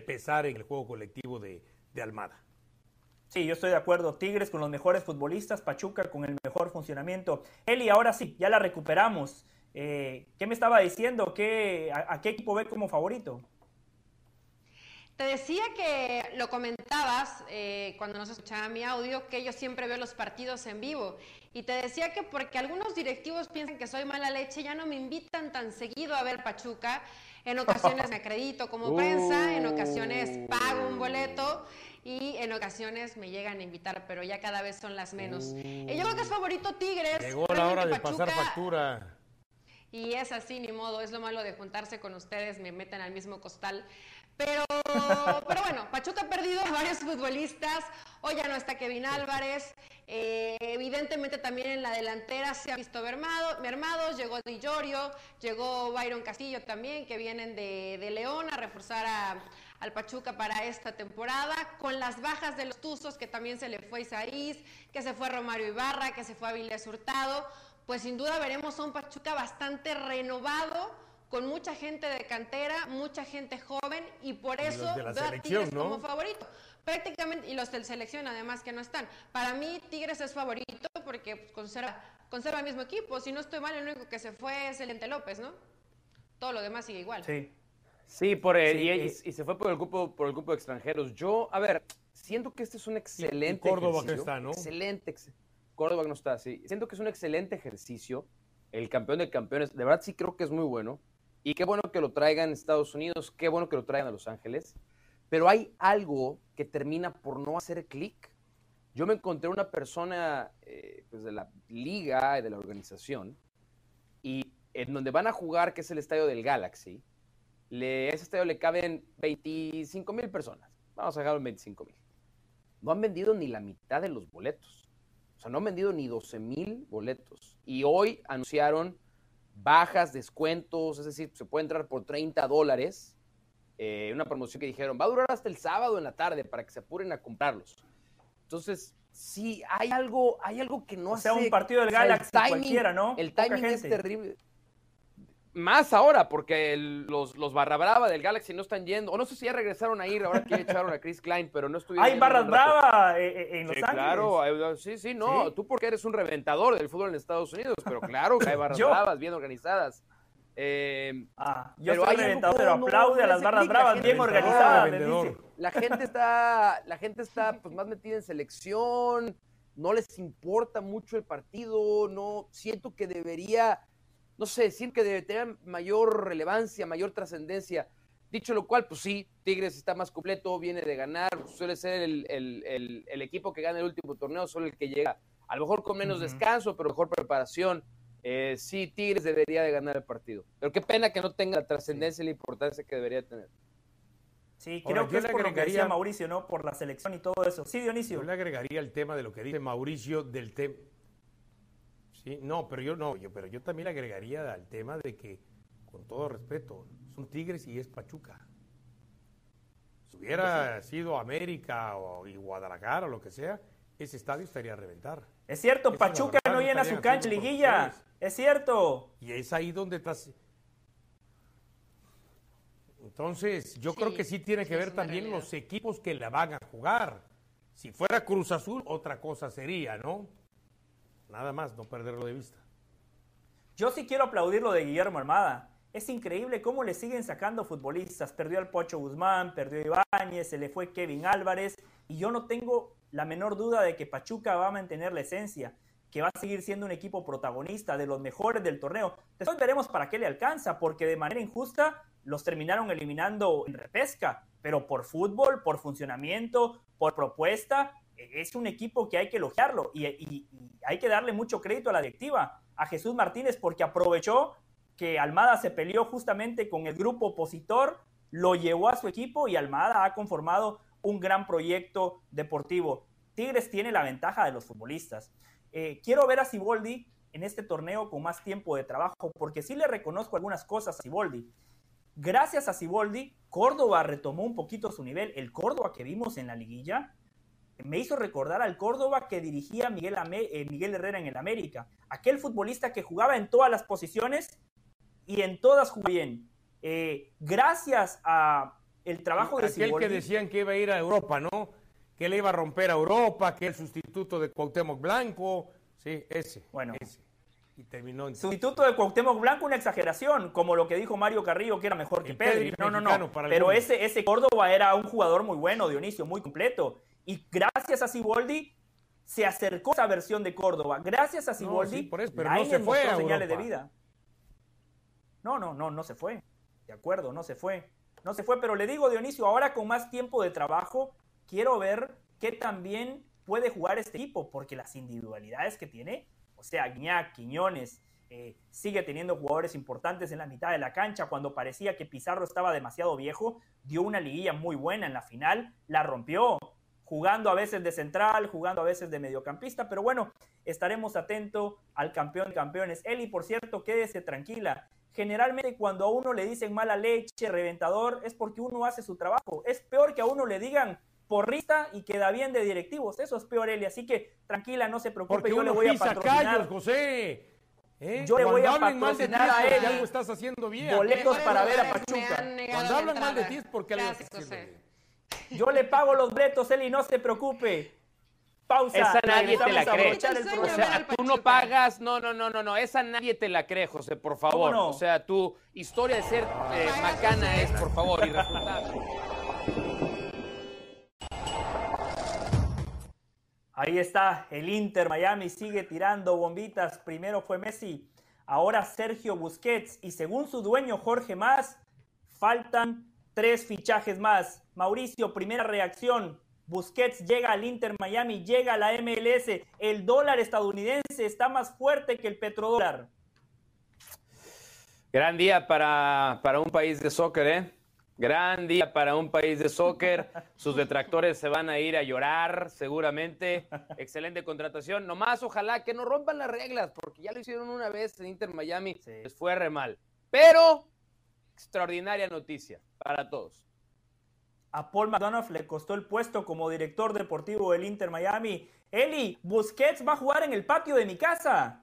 pesar en el juego colectivo de Almada. Sí, yo estoy de acuerdo. Tigres con los mejores futbolistas, Pachuca con el mejor funcionamiento. Eli, ahora sí, ya la recuperamos. Eh, ¿Qué me estaba diciendo? ¿Qué, a, qué equipo ve como favorito? Te decía que lo comentabas eh, cuando nos escuchaba mi audio, que yo siempre veo los partidos en vivo. Y te decía que porque algunos directivos piensan que soy mala leche, ya no me invitan tan seguido a ver Pachuca. En ocasiones me acredito como prensa, en ocasiones pago un boleto y en ocasiones me llegan a invitar, pero ya cada vez son las menos. Y yo creo que es favorito Tigres. Llegó la hora de pasar factura. Y es así, ni modo, es lo malo de juntarse con ustedes, me meten al mismo costal. Pero, pero bueno, Pachuca ha perdido a varios futbolistas, hoy ya no está Kevin Álvarez, eh, evidentemente también en la delantera se ha visto mermado, mermados, llegó Di Llorio, llegó Byron Castillo también, que vienen de, de León a reforzar a, al Pachuca para esta temporada, con las bajas de los Tuzos, que también se le fue Isaís, que se fue Romario Ibarra, que se fue Avilés Hurtado, pues sin duda veremos a un Pachuca bastante renovado, con mucha gente de cantera, mucha gente joven, y por eso veo a Tigres como favorito. Prácticamente, y los de selección además que no están. Para mí Tigres es favorito porque pues, conserva, conserva el mismo equipo. Si no estoy mal, el único que se fue es el Ente López, ¿no? Todo lo demás sigue igual. Sí. Sí, por el, y, se fue por el grupo por el grupo de extranjeros. Yo, a ver, siento que este es un excelente Córdoba ejercicio. está, ¿no? Excelente. Córdoba no está, sí. Siento que es un excelente ejercicio. El campeón de campeones, de verdad sí creo que es muy bueno. Y qué bueno que lo traigan a Estados Unidos, qué bueno que lo traigan a Los Ángeles. Pero hay algo que termina por no hacer clic. Yo me encontré una persona eh, pues de la liga, de la organización, y en donde van a jugar, que es el estadio del Galaxy, le, ese estadio le caben 25 mil personas. Vamos a dejarlo en 25 mil. No han vendido ni la mitad de los boletos. O sea, no han vendido ni 12 mil boletos. Y hoy anunciaron bajas, descuentos, es decir, se puede entrar por 30 dólares. Eh, una promoción que dijeron, va a durar hasta el sábado en la tarde para que se apuren a comprarlos. Entonces, sí, hay algo, hay algo que no o hace... sea, un partido del Galaxy cualquiera, ¿no? El timing es terrible. Más ahora, porque los, los barra brava del Galaxy no están yendo, o no sé si ya regresaron a ir, ahora que echaron a Chris Klein, pero no estuvieron. Hay barras brava eh, eh, en Los Ángeles. Claro, sí, sí, no, tú porque eres un reventador del fútbol en Estados Unidos, pero claro que hay barras bravas bien organizadas. Eh, ah, yo pero soy hay algo pero no- aplaude a las barras bravas, bien organizadas, la gente está, la gente está pues, más metida en selección, no les importa mucho el partido, no siento que debería, no sé, siento que debe tener mayor relevancia, mayor trascendencia. Dicho lo cual, pues sí, Tigres está más completo, viene de ganar, suele ser el, el- el- el equipo que gana el último torneo, solo el que llega, a lo mejor con menos descanso, pero mejor preparación. Eh, sí, Tigres debería de ganar el partido. Pero qué pena que no tenga la trascendencia y la importancia que debería tener. Sí, Ahora, creo que yo es le por lo que decía Mauricio, ¿no? Por la selección y todo eso. Sí, Dionisio. Yo le agregaría el tema de lo que dice Mauricio del tema. Sí, no, pero yo no, yo, pero yo también le agregaría al tema de que, con todo respeto, son Tigres y es Pachuca. Si hubiera sido América o y Guadalajara o lo que sea, ese estadio estaría a reventar. Es cierto, Pachuca verdad, no llena su cancha liguilla. Es cierto. Y es ahí donde estás. Entonces, yo Sí, creo que sí tiene que ver también realidad. los equipos que la van a jugar. Si fuera Cruz Azul, otra cosa sería, ¿no? Nada más, no perderlo de vista. Yo sí quiero aplaudir lo de Guillermo Armada. Es increíble cómo le siguen sacando futbolistas. Perdió al Pocho Guzmán, perdió a Ibáñez, se le fue Kevin Álvarez. Y yo no tengo la menor duda de que Pachuca va a mantener la esencia, que va a seguir siendo un equipo protagonista de los mejores del torneo. Después veremos para qué le alcanza, porque de manera injusta los terminaron eliminando en repesca. Pero por fútbol, por funcionamiento, por propuesta, es un equipo que hay que elogiarlo y, hay que darle mucho crédito a la directiva, a Jesús Martínez, porque aprovechó que Almada se peleó justamente con el grupo opositor, lo llevó a su equipo y Almada ha conformado un gran proyecto deportivo. Tigres tiene la ventaja de los futbolistas. Eh, quiero ver a Siboldi en este torneo con más tiempo de trabajo, porque sí le reconozco algunas cosas a Siboldi. Gracias a Siboldi, Córdoba retomó un poquito su nivel. El Córdoba que vimos en la liguilla me hizo recordar al Córdoba que dirigía Miguel, Ame- eh, Miguel Herrera en el América. Aquel futbolista que jugaba en todas las posiciones y en todas jugó bien. Eh, gracias a el trabajo de Aquel que decían que iba a ir a Europa, ¿no? Que le iba a romper a Europa, que el sustituto de Cuauhtémoc Blanco. Sí, ese. Bueno. ese. Y terminó en... Sustituto de Cuauhtémoc Blanco, una exageración, como lo que dijo Mario Carrillo, que era mejor que Pedri. No, no, no. Pero ese, ese Córdoba era un jugador muy bueno, Dionisio, muy completo. Y gracias a Siboldi se acercó a esa versión de Córdoba. Gracias a Siboldi, sí, por eso, pero no se fue a señales de vida. No, no, no, no se fue. De acuerdo, no se fue. No se fue, pero le digo, Dionisio, ahora con más tiempo de trabajo, quiero ver qué también puede jugar este equipo, porque las individualidades que tiene, o sea, Guiñac, Quiñones, eh, sigue teniendo jugadores importantes en la mitad de la cancha. Cuando parecía que Pizarro estaba demasiado viejo, dio una liguilla muy buena en la final, la rompió, jugando a veces de central, jugando a veces de mediocampista, pero bueno, estaremos atentos al campeón de campeones. Eli, por cierto, quédese tranquila. Generalmente cuando a uno le dicen mala leche, reventador, es porque uno hace su trabajo. Es peor que a uno le digan porrista y queda bien de directivos. Eso es peor, Eli. Así que tranquila, no se preocupe, Porque yo le voy a pisa patrocinar callos, José. ¿Eh? Yo le voy Cuando a hablen mal de ti es patrocinar a él. algo estás haciendo bien. boletos para ver a Pachuca. Cuando la hablan mal de ti es porque algo estás haciendo bien. Yo le pago los boletos, Eli, no se preocupe. Pausa. Esa nadie te la cree. O sea, tú no pagas, no, no, no, no, no, esa nadie te la cree, José, por favor. no? O sea, tu historia de ser eh, macana es, por favor, irrefutable. Ahí está, el Inter Miami sigue tirando bombitas. Primero fue Messi, ahora Sergio Busquets y según su dueño Jorge Más, faltan tres fichajes más. Mauricio, primera reacción. Busquets llega al Inter Miami, llega a la MLS. El dólar estadounidense está más fuerte que el petrodólar. Gran día para, para un país de soccer, ¿eh? Gran día para un país de soccer. Sus detractores se van a ir a llorar, seguramente. Excelente contratación. Nomás ojalá que no rompan las reglas, porque ya lo hicieron una vez en Inter Miami. Sí. Les fue re mal. Pero, extraordinaria noticia para todos. A Paul McDonough le costó el puesto como director deportivo del Inter Miami. Eli, Busquets va a jugar en el patio de mi casa.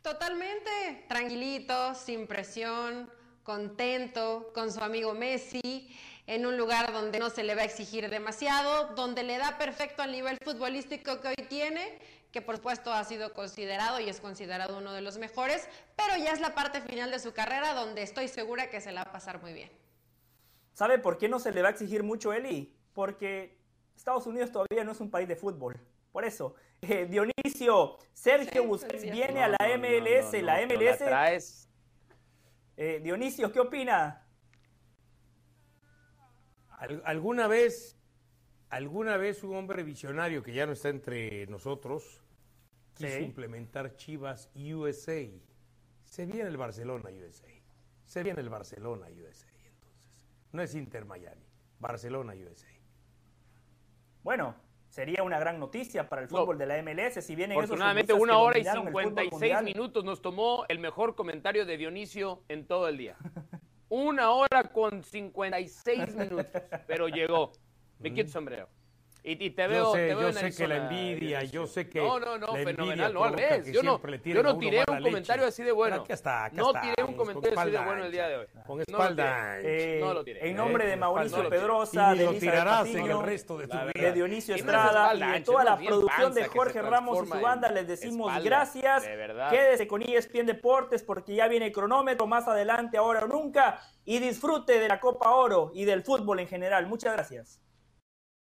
Totalmente tranquilito, sin presión, contento con su amigo Messi, en un lugar donde no se le va a exigir demasiado, donde le da perfecto al nivel futbolístico que hoy tiene, que por supuesto ha sido considerado y es considerado uno de los mejores, pero ya es la parte final de su carrera donde estoy segura que se la va a pasar muy bien. ¿Sabe por qué no se le va a exigir mucho, Eli? Porque Estados Unidos todavía no es un país de fútbol. Por eso, eh, Dionisio, Sergio Busquets viene a la MLS, la MLS. traes. Eh, Dionisio, ¿qué opina? ¿Alguna vez, alguna vez un hombre visionario que ya no está entre nosotros quiso Sí. implementar Chivas USA? Se viene el Barcelona USA. Se viene el Barcelona USA. Entonces, no es Inter Miami, Barcelona USA. Bueno, sería una gran noticia para el No. fútbol de la MLS si vienen esos Afortunadamente, una hora y dominaron el fútbol 56 mundial. minutos nos tomó el mejor comentario de Dionisio en todo el día. Una hora con 56 minutos, pero llegó. Me quito sombrero. Y, y te veo, yo sé, te veo yo en sé que la envidia, yo sé que No, no, no, fenomenal, no, al revés. Yo no, siempre le tiren yo no tiré un comentario leche. así de bueno. Aquí está, aquí no está, tiré un comentario así de bueno el día de hoy. Con No lo espalda tiré. ancha. Eh, No lo tiré. En nombre Eh, de con Mauricio ancha. Pedrosa, de lo Elizabeth tirarás en Patiño, el resto de tu La vida. de Dionisio Y no es Estrada y de toda no la producción de Jorge Ramos y su banda les decimos espalda, gracias. de verdad. Quédese con ESPN Deportes porque ya viene el cronómetro más adelante, ahora o nunca. Y disfrute de la Copa Oro y del fútbol en general. Muchas gracias.